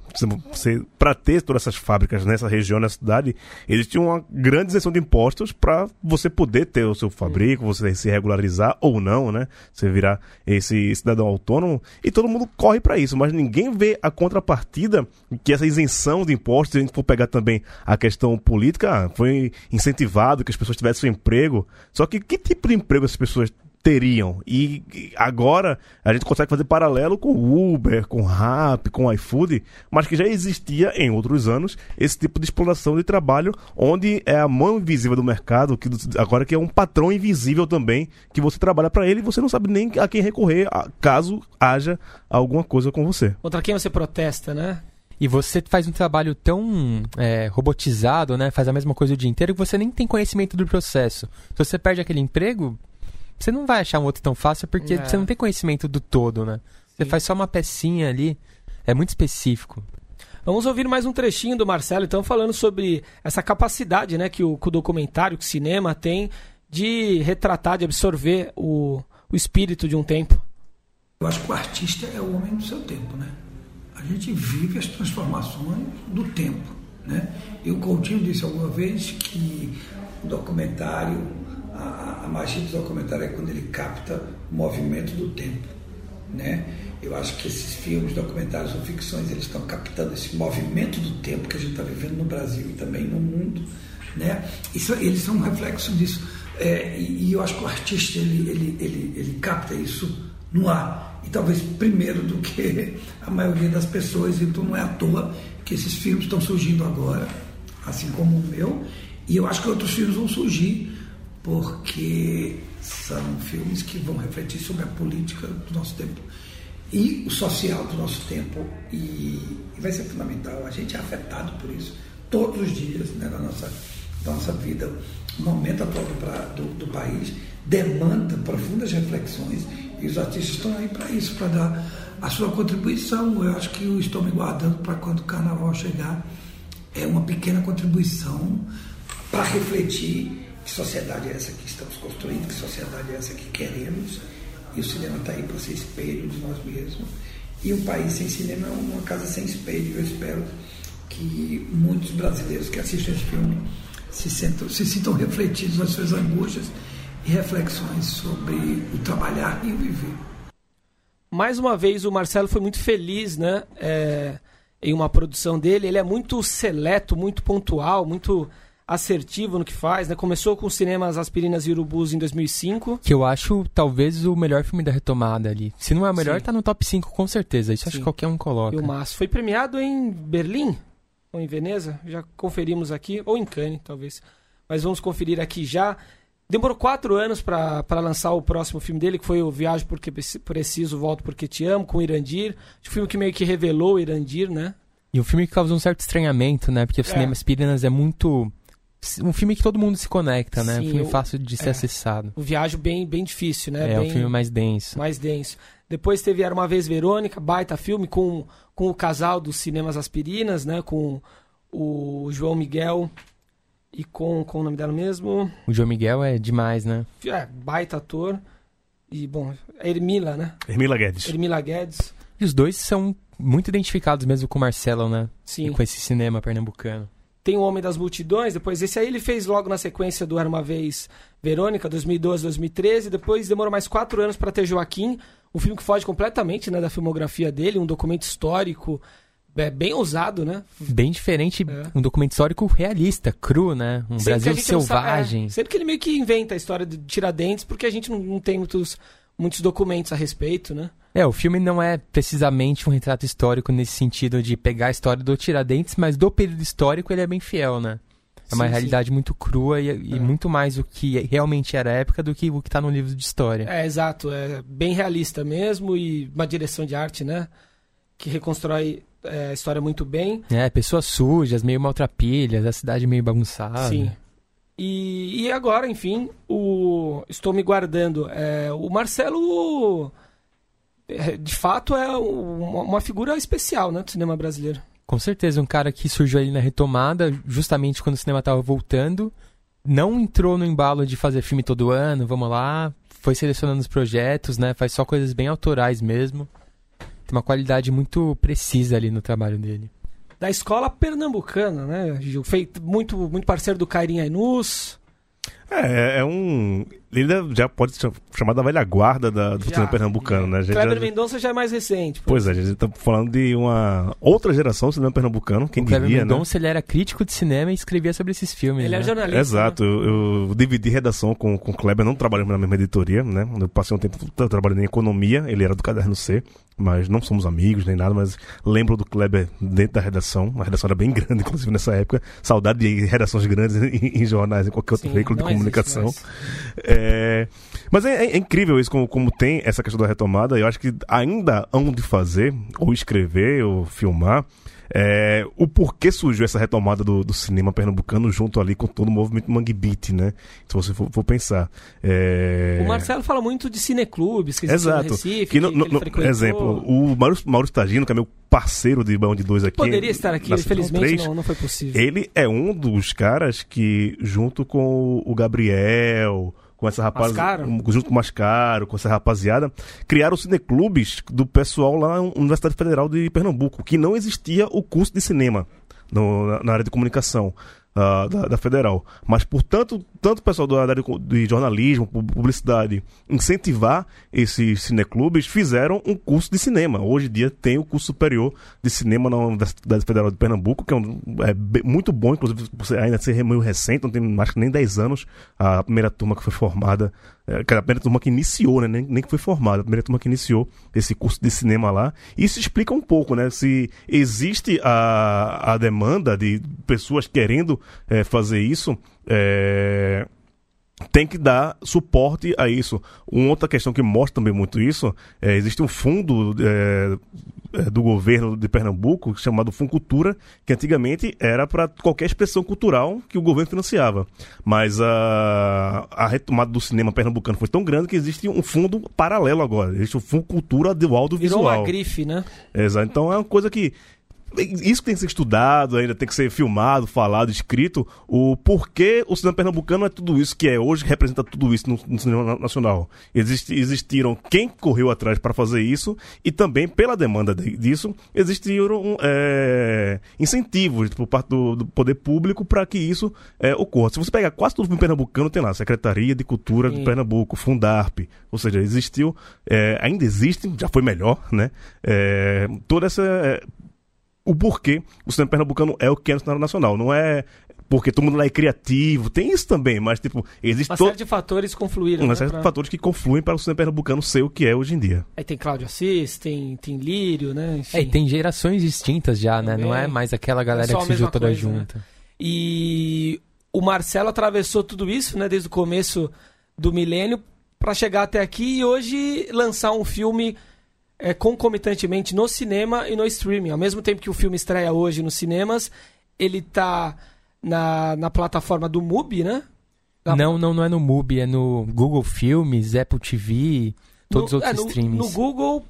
Speaker 6: você, para ter todas essas fábricas nessa região, nessa cidade, eles tinham uma grande isenção de impostos para você poder ter o seu fabrico, você se regularizar ou não, né? Você virar esse cidadão autônomo e todo mundo corre para isso, mas ninguém vê a contrapartida que essa isenção de impostos, se a gente for pegar também a questão política, ah, foi incentivado que as pessoas tivessem um emprego. Só que que tipo de emprego essas pessoas teriam. E agora a gente consegue fazer paralelo com Uber, com Rap, com iFood, mas que já existia em outros anos esse tipo de exploração de trabalho, onde é a mão invisível do mercado, que agora que é um patrão invisível também, que você trabalha para ele e você não sabe nem a quem recorrer caso haja alguma coisa com você.
Speaker 4: Contra quem você protesta, né?
Speaker 5: E você faz um trabalho tão é, robotizado, né? Faz a mesma coisa o dia inteiro que você nem tem conhecimento do processo. Se você perde aquele emprego, você não vai achar um outro tão fácil porque
Speaker 4: É.
Speaker 5: você não tem conhecimento do todo, né? Você
Speaker 4: Sim.
Speaker 5: faz só uma pecinha ali. É muito específico.
Speaker 4: Vamos ouvir mais um trechinho do Marcelo, então, falando sobre essa capacidade né, que, o, que o documentário, que o cinema tem de retratar, de absorver o, o espírito de um tempo.
Speaker 7: Eu acho que o artista é o homem do seu tempo, né? A gente vive as transformações do tempo, né? E o Coutinho disse alguma vez que o documentário, a, a- magia do documentário é quando ele capta o movimento do tempo, né? Eu acho que esses filmes, documentários ou ficções, eles estão captando esse movimento do tempo que a gente está vivendo no Brasil e também no mundo, né? Isso, eles são um reflexo disso. É, e, e eu acho que o artista ele, ele, ele, ele capta isso no ar e talvez primeiro do que a maioria das pessoas. Então não é à toa que esses filmes estão surgindo agora, assim como o meu. E eu acho que outros filmes vão surgir porque são filmes que vão refletir sobre a política do nosso tempo e o social do nosso tempo e, vai ser fundamental. A gente é afetado por isso todos os dias né, da, nossa, da nossa vida. o momento atual do, do- do país demanda profundas reflexões e os artistas estão aí para isso, para dar a sua contribuição. Eu acho que eu estou me guardando para quando o carnaval chegar, é uma pequena contribuição para refletir que sociedade é essa que estamos construindo, que sociedade é essa que queremos. E o cinema está aí para ser espelho de nós mesmos. E um país sem cinema é uma casa sem espelho. Eu espero que muitos brasileiros que assistem esse filme se, sentam, se sintam refletidos nas suas angústias e reflexões sobre o trabalhar e o viver.
Speaker 4: Mais uma vez, o Marcelo foi muito feliz, né? é, em uma produção dele. Ele é muito seleto, muito pontual, muito assertivo no que faz, né? Começou com os cinemas Aspirinas e Urubus em 2005.
Speaker 5: Que eu acho talvez o melhor filme da retomada ali. Se não é o melhor,
Speaker 4: Sim.
Speaker 5: tá no top 5 com certeza. Isso acho
Speaker 4: Sim.
Speaker 5: que qualquer um coloca.
Speaker 4: E o Márcio foi premiado em Berlim ou em Veneza, já conferimos aqui, ou em Cannes, talvez. Mas vamos conferir aqui já. Demorou quatro anos para lançar o próximo filme dele, que foi o Viagem Porque Preci- Preciso, Volto Porque Te Amo, com o Irandir. O filme que meio que revelou o Irandir, né?
Speaker 5: E um filme que causou um certo estranhamento, né? Porque o
Speaker 4: É.
Speaker 5: Cinema Aspirinas é muito. Um filme que todo mundo se conecta, né?
Speaker 4: Sim,
Speaker 5: um filme fácil de ser
Speaker 4: é.
Speaker 5: acessado.
Speaker 4: O Viagem bem, bem difícil, né?
Speaker 5: É,
Speaker 4: bem,
Speaker 5: um filme mais denso.
Speaker 4: mais denso. Depois teve Era Uma Vez Verônica, baita filme, com, com o casal dos cinemas Aspirinas, né? Com o João Miguel e com, com o nome dela mesmo.
Speaker 5: O João Miguel é demais, né?
Speaker 4: É, baita ator. E, bom, a Ermila, né?
Speaker 6: Hermila Guedes.
Speaker 4: Ermila Guedes.
Speaker 5: E os dois são muito identificados mesmo com o Marcelo, né?
Speaker 4: Sim.
Speaker 5: E com esse cinema pernambucano.
Speaker 4: Tem o Homem das Multidões, depois esse aí ele fez logo na sequência do Era Uma Vez Verônica, 2012, 2013. Depois demorou mais quatro anos para ter Joaquim, um filme que foge completamente né, da filmografia dele, um documento histórico é, bem ousado, né?
Speaker 5: Bem diferente,
Speaker 4: É.
Speaker 5: um documento histórico realista, cru, né? Um
Speaker 4: Sempre
Speaker 5: Brasil
Speaker 4: não sabe-
Speaker 5: selvagem.
Speaker 4: é, sempre que ele meio que inventa a história de Tiradentes, porque a gente não, não tem muitos, muitos documentos a respeito, né?
Speaker 5: É, o filme não é precisamente um retrato histórico nesse sentido de pegar a história do Tiradentes, mas do período histórico ele é bem fiel, né? É uma
Speaker 4: Sim,
Speaker 5: realidade muito crua e, e
Speaker 4: É.
Speaker 5: muito mais o que realmente era a época do que o que tá no livro de história.
Speaker 4: É, exato. É bem realista mesmo e uma direção de arte, né? Que reconstrói é, a história muito bem.
Speaker 5: É, pessoas sujas, meio maltrapilhas, a cidade meio bagunçada.
Speaker 4: Sim. E, e agora, enfim, o estou me guardando. É, o Marcelo, é, de fato, é uma, uma figura especial né, do cinema brasileiro.
Speaker 5: Com certeza, um cara que surgiu ali na retomada, justamente quando o cinema tava voltando, não entrou no embalo de fazer filme todo ano, vamos lá, foi selecionando os projetos, né? Faz só coisas bem autorais mesmo. Tem uma qualidade muito precisa ali no trabalho dele.
Speaker 4: Da escola pernambucana, né, Gil? Feito muito, muito parceiro do Cairinha Inus.
Speaker 6: É, é um. Ele já pode ser chamado da velha guarda da, do cinema pernambucano, né?
Speaker 4: Kleber
Speaker 6: já-
Speaker 4: Mendonça já é mais recente.
Speaker 6: Pois é, a gente tá falando de uma outra geração do cinema pernambucano, quem
Speaker 5: o Kleber
Speaker 6: diria, né?
Speaker 5: Mendonça, ele era crítico de cinema e escrevia sobre esses filmes,
Speaker 4: Ele
Speaker 5: né?
Speaker 4: é jornalista.
Speaker 6: Exato,
Speaker 4: né?
Speaker 6: eu, eu dividi redação com, com o Kleber, não trabalhamos na mesma editoria, né? Eu passei um tempo tra- trabalhando em economia, ele era do caderno C, mas não somos amigos nem nada, mas lembro do Kleber dentro da redação. A redação era bem grande, inclusive nessa época. Saudade de redações grandes em, em jornais, em qualquer outro
Speaker 4: Sim,
Speaker 6: veículo de
Speaker 4: existe
Speaker 6: comunicação.
Speaker 4: mais.
Speaker 6: É, mas é, é- é incrível isso, como, como tem essa questão da retomada. Eu acho que ainda hão de fazer, ou escrever, ou filmar, é, o porquê surgiu essa retomada do, do cinema pernambucano junto ali com todo o movimento Mangue Beat, né? Se você for, for pensar. É...
Speaker 4: O Marcelo fala muito de cineclubes que existem no
Speaker 6: Exato.
Speaker 4: Recife,
Speaker 6: Que no,
Speaker 4: que,
Speaker 6: no- exemplo, o Maurício, Maurício Tagino, que é meu parceiro de Bão de Dois aqui.
Speaker 4: Poderia estar aqui, infelizmente
Speaker 6: 3,
Speaker 4: não, não foi possível.
Speaker 6: Ele é um dos caras que, junto com o Gabriel, com essa rapaziada. Junto com o Mascaro, com essa rapaziada, criaram cineclubes do pessoal lá na Universidade Federal de Pernambuco, que não existia o curso de cinema no- na, área de comunicação. ah, da, da federal, mas por tanto, tanto o pessoal da área de, jornalismo, pu- publicidade, incentivar esses cineclubes, fizeram um curso de cinema. Hoje em dia tem o curso superior de cinema na Universidade Federal de Pernambuco, que é, um- é muito bom, inclusive ainda ser meio recente, não tem acho que nem 10 anos a primeira turma que foi formada, é, a primeira turma que iniciou, né? nem, nem que foi formada, a primeira turma que iniciou esse curso de cinema lá. Isso explica um pouco, né? Se existe a, a demanda de pessoas querendo é, fazer isso, é, tem que dar suporte a isso. Uma outra questão que mostra também muito isso, é, existe um fundo é, é, do governo de Pernambuco chamado Funcultura, que antigamente era para qualquer expressão cultural que o governo financiava. Mas a, a retomada do cinema pernambucano foi tão grande que existe um fundo paralelo agora. Existe o Funcultura do audiovisual.
Speaker 4: Virou uma grife, né?
Speaker 6: Exato. Então é uma coisa que isso tem que ser estudado, ainda tem que ser filmado, falado, escrito, o porquê o cinema pernambucano é tudo isso que é hoje, que representa tudo isso no, no cinema nacional. Existe, existiram quem correu atrás para fazer isso e também, pela demanda de, disso, existiram é, incentivos por parte do, do poder público para que isso é, ocorra. Se você pegar quase todo o filme pernambucano, tem lá Secretaria de Cultura Sim. de Pernambuco, Fundarp, ou seja, existiu, é, ainda existe, já foi melhor, né? É, toda essa é, o porquê o cinema pernambucano é o que é no cenário nacional. Não é porque todo mundo lá é criativo, tem isso também, mas tipo, existe
Speaker 4: Uma
Speaker 6: to...
Speaker 4: série de fatores confluíram.
Speaker 6: Uma
Speaker 4: né,
Speaker 6: série
Speaker 4: pra...
Speaker 6: de fatores que confluem para o cinema pernambucano ser o que é hoje em dia.
Speaker 4: Aí tem Cláudio Assis, tem, tem Lírio, né? Enfim.
Speaker 5: É, e tem gerações distintas já, né? Não é mais aquela galera
Speaker 4: é
Speaker 5: que surgiu toda
Speaker 4: coisa,
Speaker 5: junta.
Speaker 4: Né? E o Marcelo atravessou tudo isso, né? Desde o começo do milênio para chegar até aqui e hoje lançar um filme é, concomitantemente no cinema e no streaming. Ao mesmo tempo que o filme estreia hoje nos cinemas, ele tá na, na plataforma do MUBI, né? Na...
Speaker 5: Não, não, não é no MUBI, é no Google Filmes, Apple TV, todos
Speaker 4: no,
Speaker 5: os outros
Speaker 4: é, no,
Speaker 5: streams.
Speaker 4: No Google,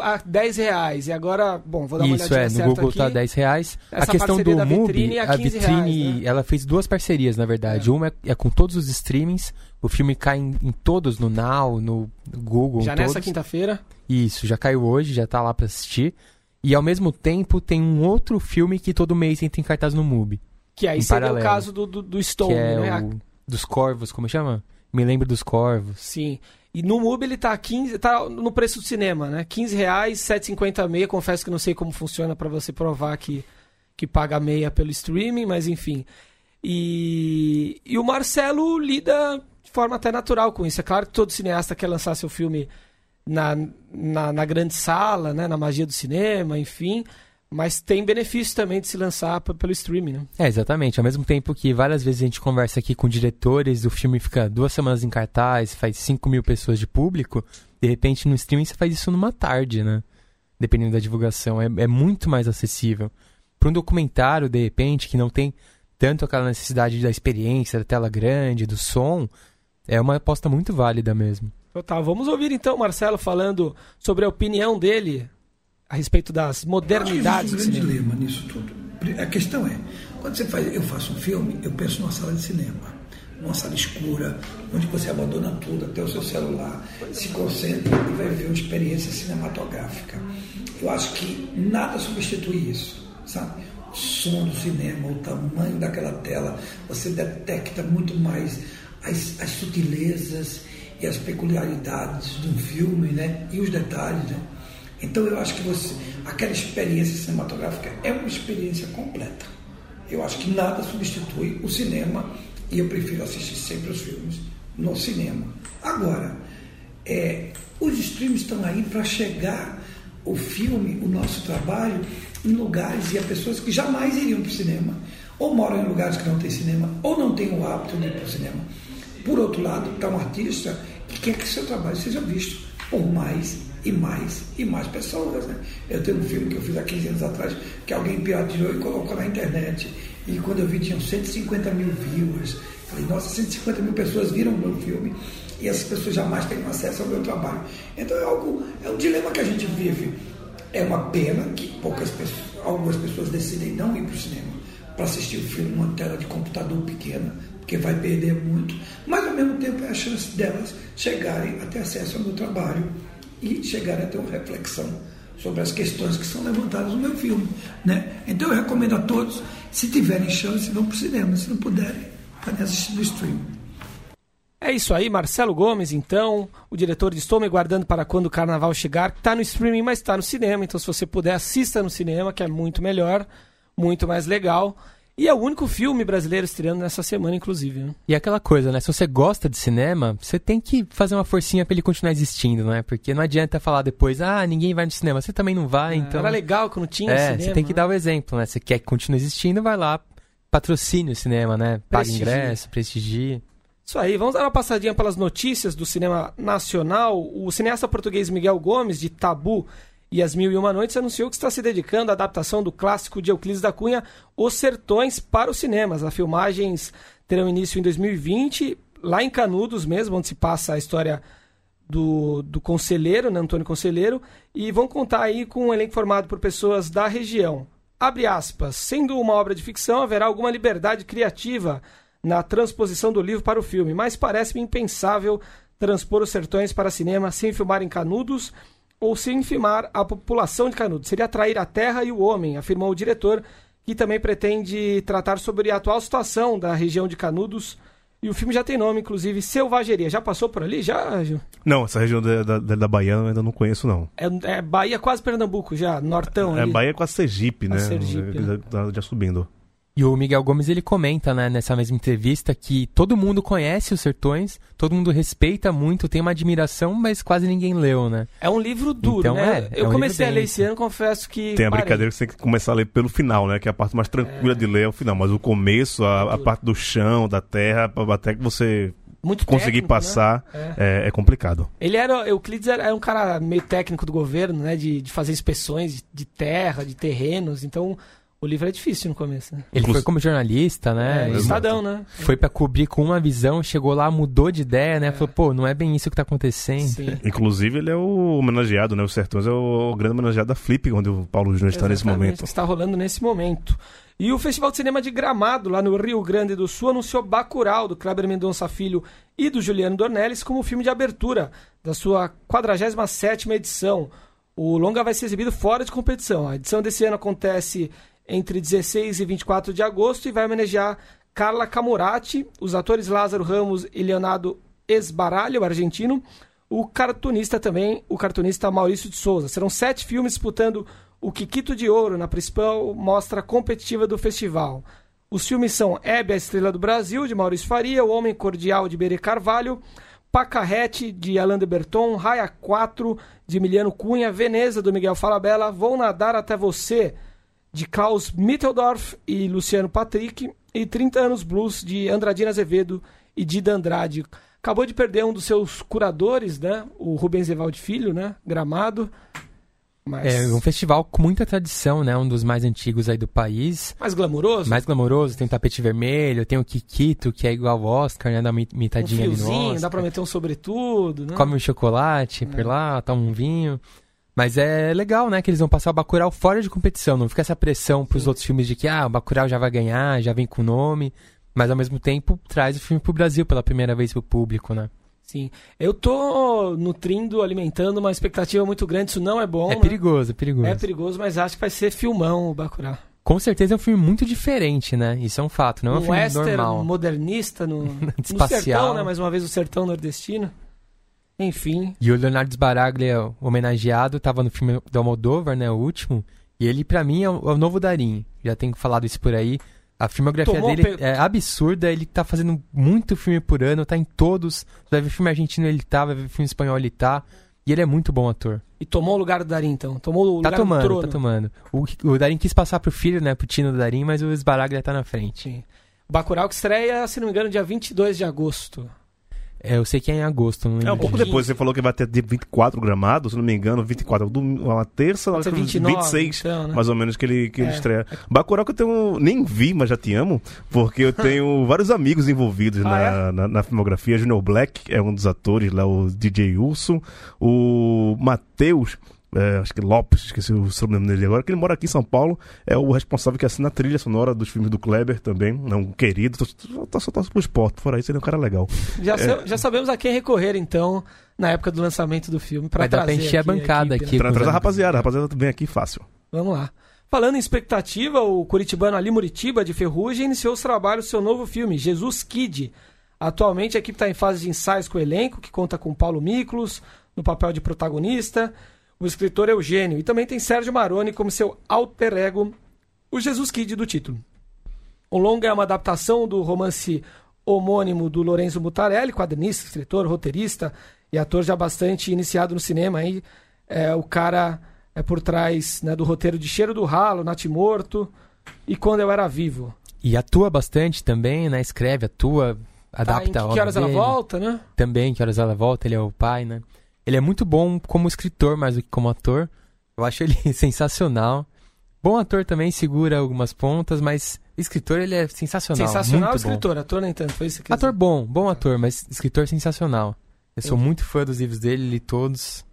Speaker 4: a 10 reais. E agora, bom, vou dar uma
Speaker 5: Isso, é, no Google
Speaker 4: aqui.
Speaker 5: tá 10 reais.
Speaker 4: Essa
Speaker 5: a questão do MUBI,
Speaker 4: vitrine é
Speaker 5: a
Speaker 4: 15
Speaker 5: vitrine,
Speaker 4: reais, né?
Speaker 5: ela fez duas parcerias, na verdade. Uma é, é com todos os streamings, o filme cai em, em todos, no Now, no Google,
Speaker 4: Já nessa quinta-feira.
Speaker 5: Isso, já caiu hoje, já tá lá pra assistir. E ao mesmo tempo tem um outro filme que todo mês entra em cartaz no MUBI.
Speaker 4: Que aí seria
Speaker 5: paralelo.
Speaker 4: o caso do, do, do Stone,
Speaker 5: é
Speaker 4: né?
Speaker 5: O dos Corvos, como chama? Me lembro dos Corvos.
Speaker 4: Sim. E no MUBI ele tá 15, tá no preço do cinema, né? 15 reais, 7,50 meia. Confesso que não sei como funciona para você provar que, que paga meia pelo streaming, mas enfim. E, e o Marcelo lida de forma até natural com isso. É claro que todo cineasta quer lançar seu filme na, na, na grande sala, né? Na magia do cinema, enfim. Mas tem benefício também de se lançar pelo streaming, né?
Speaker 5: É, exatamente. Ao mesmo tempo que várias vezes a gente conversa aqui com diretores, o filme fica duas semanas em cartaz, faz 5 mil pessoas de público, de repente no streaming você faz isso numa tarde, né? Dependendo da divulgação. É, é muito mais acessível. Para um documentário, de repente, que não tem tanto aquela necessidade da experiência, da tela grande, do som, é uma aposta muito válida mesmo.
Speaker 4: Então tá, vamos ouvir então o Marcelo falando sobre a opinião dele a respeito das modernidades
Speaker 7: Eu acho que um grande dilema nisso tudo. A questão é, quando você faz, eu faço um filme, eu penso numa sala de cinema, numa sala escura, onde você abandona tudo, até o seu celular, se concentra e vai ver uma experiência cinematográfica. Eu acho que nada substitui isso, sabe? O som do cinema, o tamanho daquela tela, você detecta muito mais as, as sutilezas e as peculiaridades de um filme, né? E os detalhes, né? Então eu acho que você, aquela experiência cinematográfica é uma experiência completa. Eu acho que nada substitui o cinema e eu prefiro assistir sempre os filmes no cinema. Agora, é, os streams estão aí para chegar o filme, o nosso trabalho, em lugares e a pessoas que jamais iriam para o cinema, ou moram em lugares que não tem cinema, ou não têm o hábito de ir para o cinema. Por outro lado, está um artista quer que seu trabalho seja visto por mais e mais e mais pessoas. Né? Eu tenho um filme que eu fiz há 15 anos atrás, que alguém pirateou e colocou na internet. E quando eu vi, tinham 150 mil viewers. Falei, nossa, 150 mil pessoas viram o meu filme e essas pessoas jamais teriam acesso ao meu trabalho. Então é algo, é um dilema que a gente vive. É uma pena que poucas pessoas, algumas pessoas decidem não ir para o cinema para assistir o filme numa tela de computador pequena, porque vai perder muito, mas ao mesmo tempo é a chance delas chegarem a ter acesso ao meu trabalho e chegarem a ter uma reflexão sobre as questões que são levantadas no meu filme. Né? Então eu recomendo a todos, se tiverem chance, vão para o cinema, se não puderem, podem assistir no stream.
Speaker 4: É isso aí, Marcelo Gomes, então, o diretor de Estou Me Guardando para Quando o Carnaval Chegar, que está no streaming, mas está no cinema, então se você puder, assista no cinema, que é muito melhor, muito mais legal. E é o único filme brasileiro estreando nessa semana, inclusive. Né?
Speaker 5: E aquela coisa, né? Se você gosta de cinema, você tem que fazer uma forcinha pra ele continuar existindo, né? Porque não adianta falar depois, ah, ninguém vai no cinema. Você também não vai, então.
Speaker 4: Era legal quando tinha
Speaker 5: É,
Speaker 4: cinema.
Speaker 5: você tem que
Speaker 4: né?
Speaker 5: dar o exemplo, né? Você quer que continue existindo, vai lá, patrocine o cinema, né? Pague
Speaker 4: Prestigie.
Speaker 5: ingresso, prestigie.
Speaker 4: Isso aí, vamos dar uma passadinha pelas notícias do cinema nacional. O cineasta português Miguel Gomes, de Tabu e As Mil e Uma Noites, anunciou que está se dedicando à adaptação do clássico de Euclides da Cunha, Os Sertões, para os cinemas. As filmagens terão início em 2020, lá em Canudos mesmo, onde se passa a história do, do Conselheiro, né, Antônio Conselheiro, e vão contar aí com um elenco formado por pessoas da região. Abre aspas, sendo uma obra de ficção, haverá alguma liberdade criativa na transposição do livro para o filme, mas parece-me impensável transpor os sertões para cinema sem filmar em Canudos ou sem filmar a população de Canudos. Seria atrair a terra e o homem, afirmou o diretor, que também pretende tratar sobre a atual situação da região de Canudos e o filme já tem nome, inclusive, Selvageria. Já passou por ali? Já, Gil?
Speaker 6: Não, essa região da, da, da Bahia eu ainda não conheço, não.
Speaker 4: É, é Bahia quase Pernambuco já, Nortão.
Speaker 6: É,
Speaker 4: ali.
Speaker 6: Bahia quase Sergipe, né?
Speaker 4: Sergipe,
Speaker 6: já, já, já subindo.
Speaker 5: E o Miguel Gomes ele comenta, né, nessa mesma entrevista que todo mundo conhece os Sertões, todo mundo respeita muito, tem uma admiração, mas quase ninguém leu, né?
Speaker 4: É um livro duro,
Speaker 5: Então,
Speaker 4: né?
Speaker 5: é, é
Speaker 4: Eu
Speaker 5: um
Speaker 4: comecei a ler esse ano, confesso que.
Speaker 6: Tem a
Speaker 4: parei.
Speaker 6: brincadeira que você tem que começar a ler pelo final, né? Que é a parte mais tranquila de ler é o final. Mas o começo, a, a parte do chão, da terra, até que você
Speaker 4: Muito
Speaker 6: conseguir
Speaker 4: técnico,
Speaker 6: passar,
Speaker 4: né?
Speaker 6: é, é complicado.
Speaker 4: Ele era. Euclides era, era um cara meio técnico do governo, né? De, de fazer inspeções de, de terra, de terrenos. Então, o livro é difícil no começo, né?
Speaker 5: Ele foi como jornalista, né?
Speaker 4: É, Estadão, né?
Speaker 5: Foi pra cobrir com uma visão, chegou lá, mudou de ideia, né? Falou, pô, não é bem isso que tá acontecendo.
Speaker 4: Sim.
Speaker 6: Inclusive, ele é o homenageado, né? O Sertões é o, grande homenageado da Flip, onde o Paulo Júnior está nesse momento.
Speaker 4: que está rolando nesse momento. E o Festival de Cinema de Gramado, lá no Rio Grande do Sul, anunciou Bacurau, do Kleber Mendonça Filho e do Juliano Dornelles, como filme de abertura da sua 47ª edição. O longa vai ser exibido fora de competição. A edição desse ano acontece entre 16 e 24 de agosto e vai homenagear Carla Camurati, os atores Lázaro Ramos e Leonardo Esbaralho, argentino, o cartunista também, o cartunista Maurício de Souza. Serão sete filmes disputando o Kikito de Ouro na principal mostra competitiva do festival. Os filmes são Hebe, a Estrela do Brasil, de Maurício Faria, O Homem Cordial, de Berê Carvalho, Pacarrete, de Alain de Berton, Raia 4, de Emiliano Cunha, Veneza, do Miguel Falabella, Vou Nadar Até Você, de Klaus Mitteldorf e Luciano Patrick, e 30 Anos Blues, de Andradina Azevedo e Dida Andrade. Acabou de perder um dos seus curadores, né? O Rubens Evaldo Filho, né? Gramado. Mas
Speaker 5: É um festival com muita tradição, né? Um dos mais antigos aí do país.
Speaker 4: mais glamouroso.
Speaker 5: Mais glamouroso, tem o tapete vermelho, tem o Kikito, que é igual ao Oscar, né? Dá uma
Speaker 4: um
Speaker 5: mitadinha ali no Oscar.
Speaker 4: dá pra meter um sobretudo, né?
Speaker 5: Come um chocolate por lá, toma um vinho. Mas é legal, né? Que eles vão passar o Bacurau fora de competição. Não fica essa pressão pros outros filmes de que, ah, o Bacurau já vai ganhar, já vem com nome. Mas ao mesmo tempo traz o filme pro Brasil pela primeira vez pro público, né?
Speaker 4: Sim. Eu tô nutrindo, alimentando uma expectativa muito grande. Isso não é bom.
Speaker 5: é
Speaker 4: né?
Speaker 5: perigoso, é perigoso.
Speaker 4: É perigoso, mas acho que vai ser filmão o Bacurau.
Speaker 5: Com certeza é um filme muito diferente, né? Isso é um fato, não é um,
Speaker 4: um
Speaker 5: filme
Speaker 4: western
Speaker 5: normal.
Speaker 4: modernista no, no sertão, né? Mais uma vez o sertão nordestino. Enfim,
Speaker 5: E o Leonardo Sbaraglia, homenageado, tava no filme do Almodóvar, né? O último. E ele, pra mim, é o, é o novo Darim. Já tenho falado isso por aí. A filmografia
Speaker 4: Tomou
Speaker 5: dele
Speaker 4: pe-
Speaker 5: é absurda. Ele tá fazendo muito filme por ano, tá em todos. Vai ver filme argentino, ele tá. Vai ver filme espanhol, ele tá. E ele é muito bom ator.
Speaker 4: e tomou o lugar do Darim, então. Tomou o
Speaker 5: Tá
Speaker 4: lugar do
Speaker 5: tomando,
Speaker 4: trono.
Speaker 5: tá tomando. O, o Darim quis passar pro filho, né? Pro Tino do Darim, mas o Sbaraglia tá na frente.
Speaker 4: Sim. O Bacurau que estreia, se não me engano, dia 22 de agosto.
Speaker 5: É, eu sei que é em agosto, não
Speaker 6: É,
Speaker 5: lembro.
Speaker 6: um pouco depois, você falou que vai ter dia 24 gramado, se não me engano, 24, dom- uma terça,
Speaker 4: Pode ser
Speaker 6: acho que
Speaker 4: 29,
Speaker 6: 26,
Speaker 4: então, né?
Speaker 6: mais ou menos, que ele, que ele
Speaker 4: É.
Speaker 6: estreia. Bacurau que eu tenho, nem vi, mas já te amo, porque eu tenho vários amigos envolvidos
Speaker 4: Ah,
Speaker 6: na,
Speaker 4: é?
Speaker 6: na, na filmografia. Junior Black é um dos atores lá, o DJ Urso, o Matheus, é, acho que Lopes, esqueci o sobrenome dele agora, que ele mora aqui em São Paulo, é o responsável que assina a trilha sonora dos filmes do Kleber também, é um querido, só, só, torce pro esporte, fora isso ele é um cara legal.
Speaker 4: Já,
Speaker 5: É.
Speaker 4: já sabemos a quem recorrer, então, na época do lançamento do filme. Pra
Speaker 5: Vai dar pra
Speaker 4: trazer
Speaker 5: encher a
Speaker 4: aqui
Speaker 5: bancada aqui.
Speaker 4: né?
Speaker 6: Tra-
Speaker 5: com
Speaker 6: Traz a rapaziada, a rapaziada vem aqui fácil.
Speaker 4: Vamos lá. Falando em expectativa, o curitibano Ali Muritiba, de Ferrugem, iniciou os trabalhos do seu novo filme, Jesus Kid. Atualmente, a equipe está em fase de ensaios com o elenco, que conta com Paulo Miklos, no papel de protagonista, o escritor Eugênio, e também tem Sérgio Maroni como seu alter ego, o Jesus Kid do título. O longa é uma adaptação do romance homônimo do Lorenzo Mutarelli, quadrinista, escritor, roteirista e ator já bastante iniciado no cinema. Aí, é, o cara é por trás né, do roteiro de Cheiro do Ralo, Nati Morto e Quando Eu Era Vivo.
Speaker 5: E atua bastante também, né? Escreve, atua. adapta,
Speaker 4: tá, em
Speaker 5: a
Speaker 4: que, que horas ela
Speaker 5: dele.
Speaker 4: volta, né?
Speaker 5: Também, que horas ela volta, ele é o pai, né? Ele é muito bom como escritor mais do que como ator. Eu acho ele sensacional. Bom ator também, segura algumas pontas, mas escritor ele é sensacional.
Speaker 4: Sensacional
Speaker 5: muito bom.
Speaker 4: escritor, ator nem tanto, foi isso que
Speaker 5: Ator bom, bom ator, mas escritor sensacional. Eu sou
Speaker 4: Entendi.
Speaker 5: muito fã dos livros dele, li todos.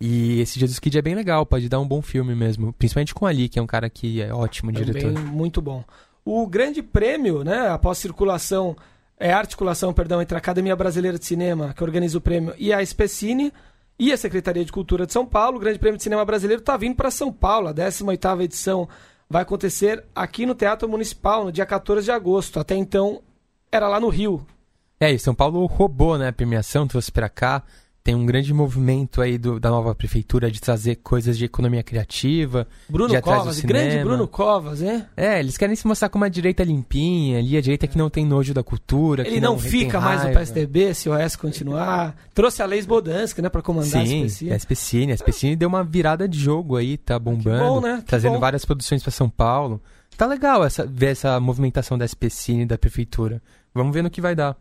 Speaker 5: E esse Jesus Kid é bem legal, pode dar um bom filme mesmo. Principalmente com Ali, que é um cara que é ótimo diretor.
Speaker 4: Também muito bom. O grande prêmio, né, após circulação, é articulação, perdão, entre a Academia Brasileira de Cinema, que organiza o prêmio, e a Especine e a Secretaria de Cultura de São Paulo, o Grande Prêmio de Cinema Brasileiro está vindo para São Paulo. A 18ª edição vai acontecer aqui no Teatro Municipal, no dia 14 de agosto. Até então era lá no Rio.
Speaker 5: É, e São Paulo roubou, né, a premiação, trouxe pra cá. Tem um grande movimento aí do- da nova prefeitura de trazer coisas de economia criativa.
Speaker 4: Bruno Covas, grande. Bruno Covas, hein?
Speaker 5: É, eles querem se mostrar como uma direita limpinha, ali a direita que não tem nojo da cultura.
Speaker 4: Ele
Speaker 5: que
Speaker 4: não,
Speaker 5: tem
Speaker 4: fica mais no. PSDB se o OS continuar. Trouxe a Leis Bodansky, né, para comandar a
Speaker 5: Sim, a SPCine. A SPCine deu uma virada de jogo aí, tá bombando.
Speaker 4: bom, né?
Speaker 5: Trazendo várias produções pra São Paulo. Tá legal essa, ver essa movimentação da SPCine e da prefeitura. Vamos ver no que vai dar.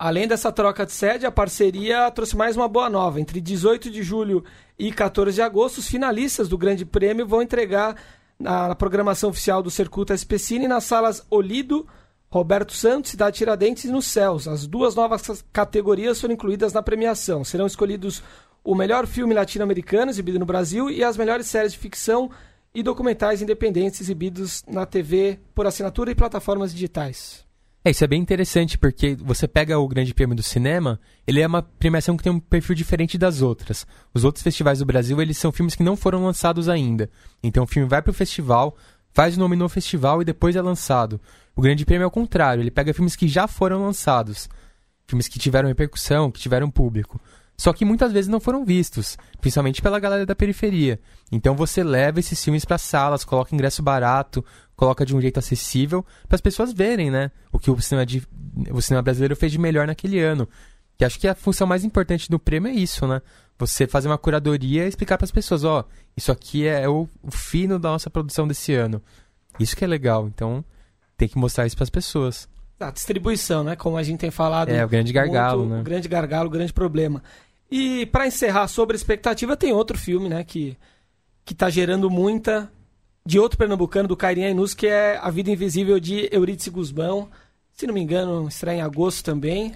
Speaker 4: Além dessa troca de sede, a parceria trouxe mais uma boa nova. Entre 18 de julho e 14 de agosto, os finalistas do Grande Prêmio vão entregar na, programação oficial do Circuito SPCine nas salas Olido, Roberto Santos, Cidade Tiradentes e nos Céus. As duas novas categorias foram incluídas na premiação. Serão escolhidos o melhor filme latino-americano exibido no Brasil e as melhores séries de ficção e documentais independentes exibidos na TV por assinatura e plataformas digitais.
Speaker 5: É, isso é bem interessante, porque você pega o Grande Prêmio do Cinema, ele é uma premiação que tem um perfil diferente das outras. Os outros festivais do Brasil, eles são filmes que não foram lançados ainda. Então o filme vai pro festival, faz o nome no festival e depois é lançado. O Grande Prêmio é o contrário, ele pega filmes que já foram lançados. Filmes que tiveram repercussão, que tiveram público. Só que muitas vezes não foram vistos, principalmente pela galera da periferia. Então você leva esses filmes para salas, coloca ingresso barato, coloca de um jeito acessível para as pessoas verem, né? O que o cinema, de- o cinema brasileiro fez de melhor naquele ano. Que acho que a função mais importante do prêmio é isso, né? Você fazer uma curadoria e explicar para as pessoas, ó, isso aqui é o, o fino da nossa produção desse ano. Isso que é legal. Então tem que mostrar isso para as pessoas.
Speaker 4: A distribuição, né? Como a gente tem falado.
Speaker 5: É o grande gargalo,
Speaker 4: muito-
Speaker 5: né?
Speaker 4: O grande gargalo, o grande problema. E para encerrar sobre a expectativa, tem outro filme, né? Que, que tá gerando muita. De outro pernambucano, do Cairinha Inus, que é A Vida Invisível de Eurídice Guzmão. Se não me engano, estreia em agosto também.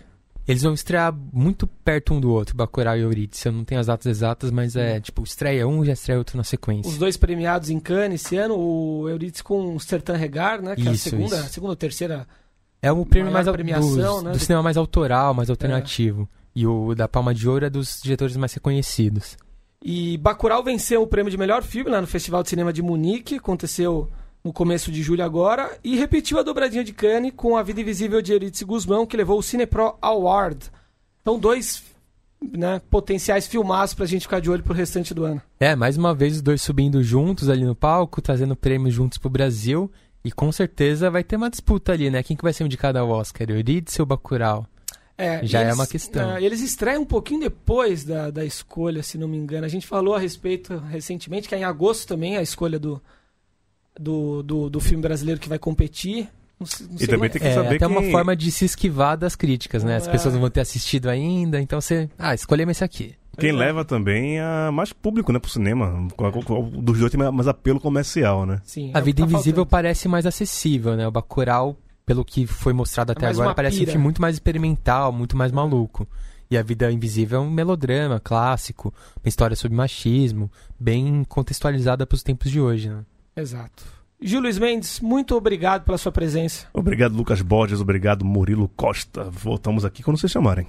Speaker 5: Eles vão estrear muito perto um do outro, Bacurau e Eurídice. Eu não tenho as datas exatas, mas é tipo, estreia um já estreia outro na sequência.
Speaker 4: Os dois premiados em Cannes esse ano, o Eurídice com Sertan Regar, né? Que é a
Speaker 5: Isso,
Speaker 4: segunda,
Speaker 5: isso.
Speaker 4: a segunda ou terceira.
Speaker 5: É o prêmio mais
Speaker 4: premiação,
Speaker 5: do,
Speaker 4: né,
Speaker 5: do
Speaker 4: do-
Speaker 5: cinema mais autoral, mais alternativo. E o da Palma de Ouro é dos diretores mais reconhecidos.
Speaker 4: E Bacurau venceu o prêmio de melhor filme lá no Festival de Cinema de Munique, aconteceu no começo de julho agora, e repetiu a dobradinha de Cannes com A Vida Invisível de Eurídice Guzmão, que levou o Cinepro Award. Então, dois né, potenciais filmaços pra gente ficar de olho pro restante do ano.
Speaker 5: É, mais uma vez os dois subindo juntos ali no palco, trazendo prêmios juntos pro Brasil. E com certeza vai ter uma disputa ali, né? Quem que vai ser indicado ao Oscar? Eurídice ou Bacurau?
Speaker 4: É,
Speaker 5: Já
Speaker 4: e
Speaker 5: é uma questão.
Speaker 4: é, eles estreiam um pouquinho depois da, da escolha, se não me engano. A gente falou a respeito recentemente, que é em agosto também a escolha do, do, do, do filme brasileiro que vai competir. Não sei- não
Speaker 6: E também tem que
Speaker 5: É,
Speaker 6: saber
Speaker 5: até uma
Speaker 6: quem-
Speaker 5: forma de se esquivar das críticas, né? As
Speaker 4: É.
Speaker 5: pessoas não vão ter assistido ainda, então você... Ah, escolhemos esse aqui.
Speaker 6: Quem
Speaker 4: é.
Speaker 6: leva também a mais público, né, pro cinema. Qual- qual- qual- Dos dois tem mais apelo comercial, né?
Speaker 4: Sim,
Speaker 5: A
Speaker 4: é o
Speaker 5: Vida
Speaker 4: tá
Speaker 5: Invisível
Speaker 4: faltando.
Speaker 5: parece mais acessível, né? O Bacurau, pelo que foi mostrado até
Speaker 4: mais
Speaker 5: agora, parece um
Speaker 4: pira.
Speaker 5: filme muito mais experimental, muito mais maluco. E A Vida Invisível é um melodrama clássico, uma história sobre machismo, bem contextualizada para os tempos de hoje, né?
Speaker 4: Exato. Gil Luiz Mendes, muito obrigado pela sua presença.
Speaker 6: Obrigado, Lucas Borges. Obrigado, Murilo Costa. Voltamos aqui quando vocês chamarem.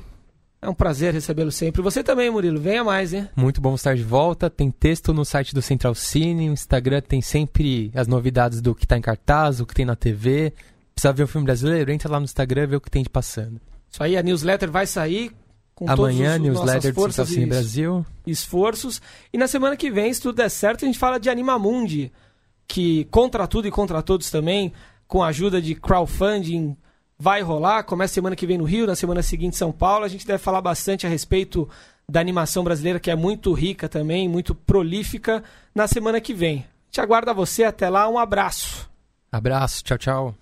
Speaker 4: É um prazer recebê-lo sempre. Você também, Murilo. Venha mais, hein?
Speaker 5: Muito bom estar de volta. Tem texto no site do Central Cine, o Instagram tem sempre as novidades do que tá em cartaz, o que tem na TV. Precisa ver um filme brasileiro? Entra lá no Instagram e vê o que tem de passando.
Speaker 4: Isso aí, a newsletter vai sair com
Speaker 5: Amanhã,
Speaker 4: todas as
Speaker 5: newsletter do
Speaker 4: forças e
Speaker 5: Brasil.
Speaker 4: esforços. E na semana que vem, se tudo der certo, a gente fala de Animamundi, que contra tudo e contra todos também, com a ajuda de crowdfunding, vai rolar. Começa semana que vem no Rio, na semana seguinte em São Paulo. A gente deve falar bastante a respeito da animação brasileira, que é muito rica também, muito prolífica, na semana que vem. A gente aguarda você. Até lá, um abraço.
Speaker 5: Abraço, tchau, tchau.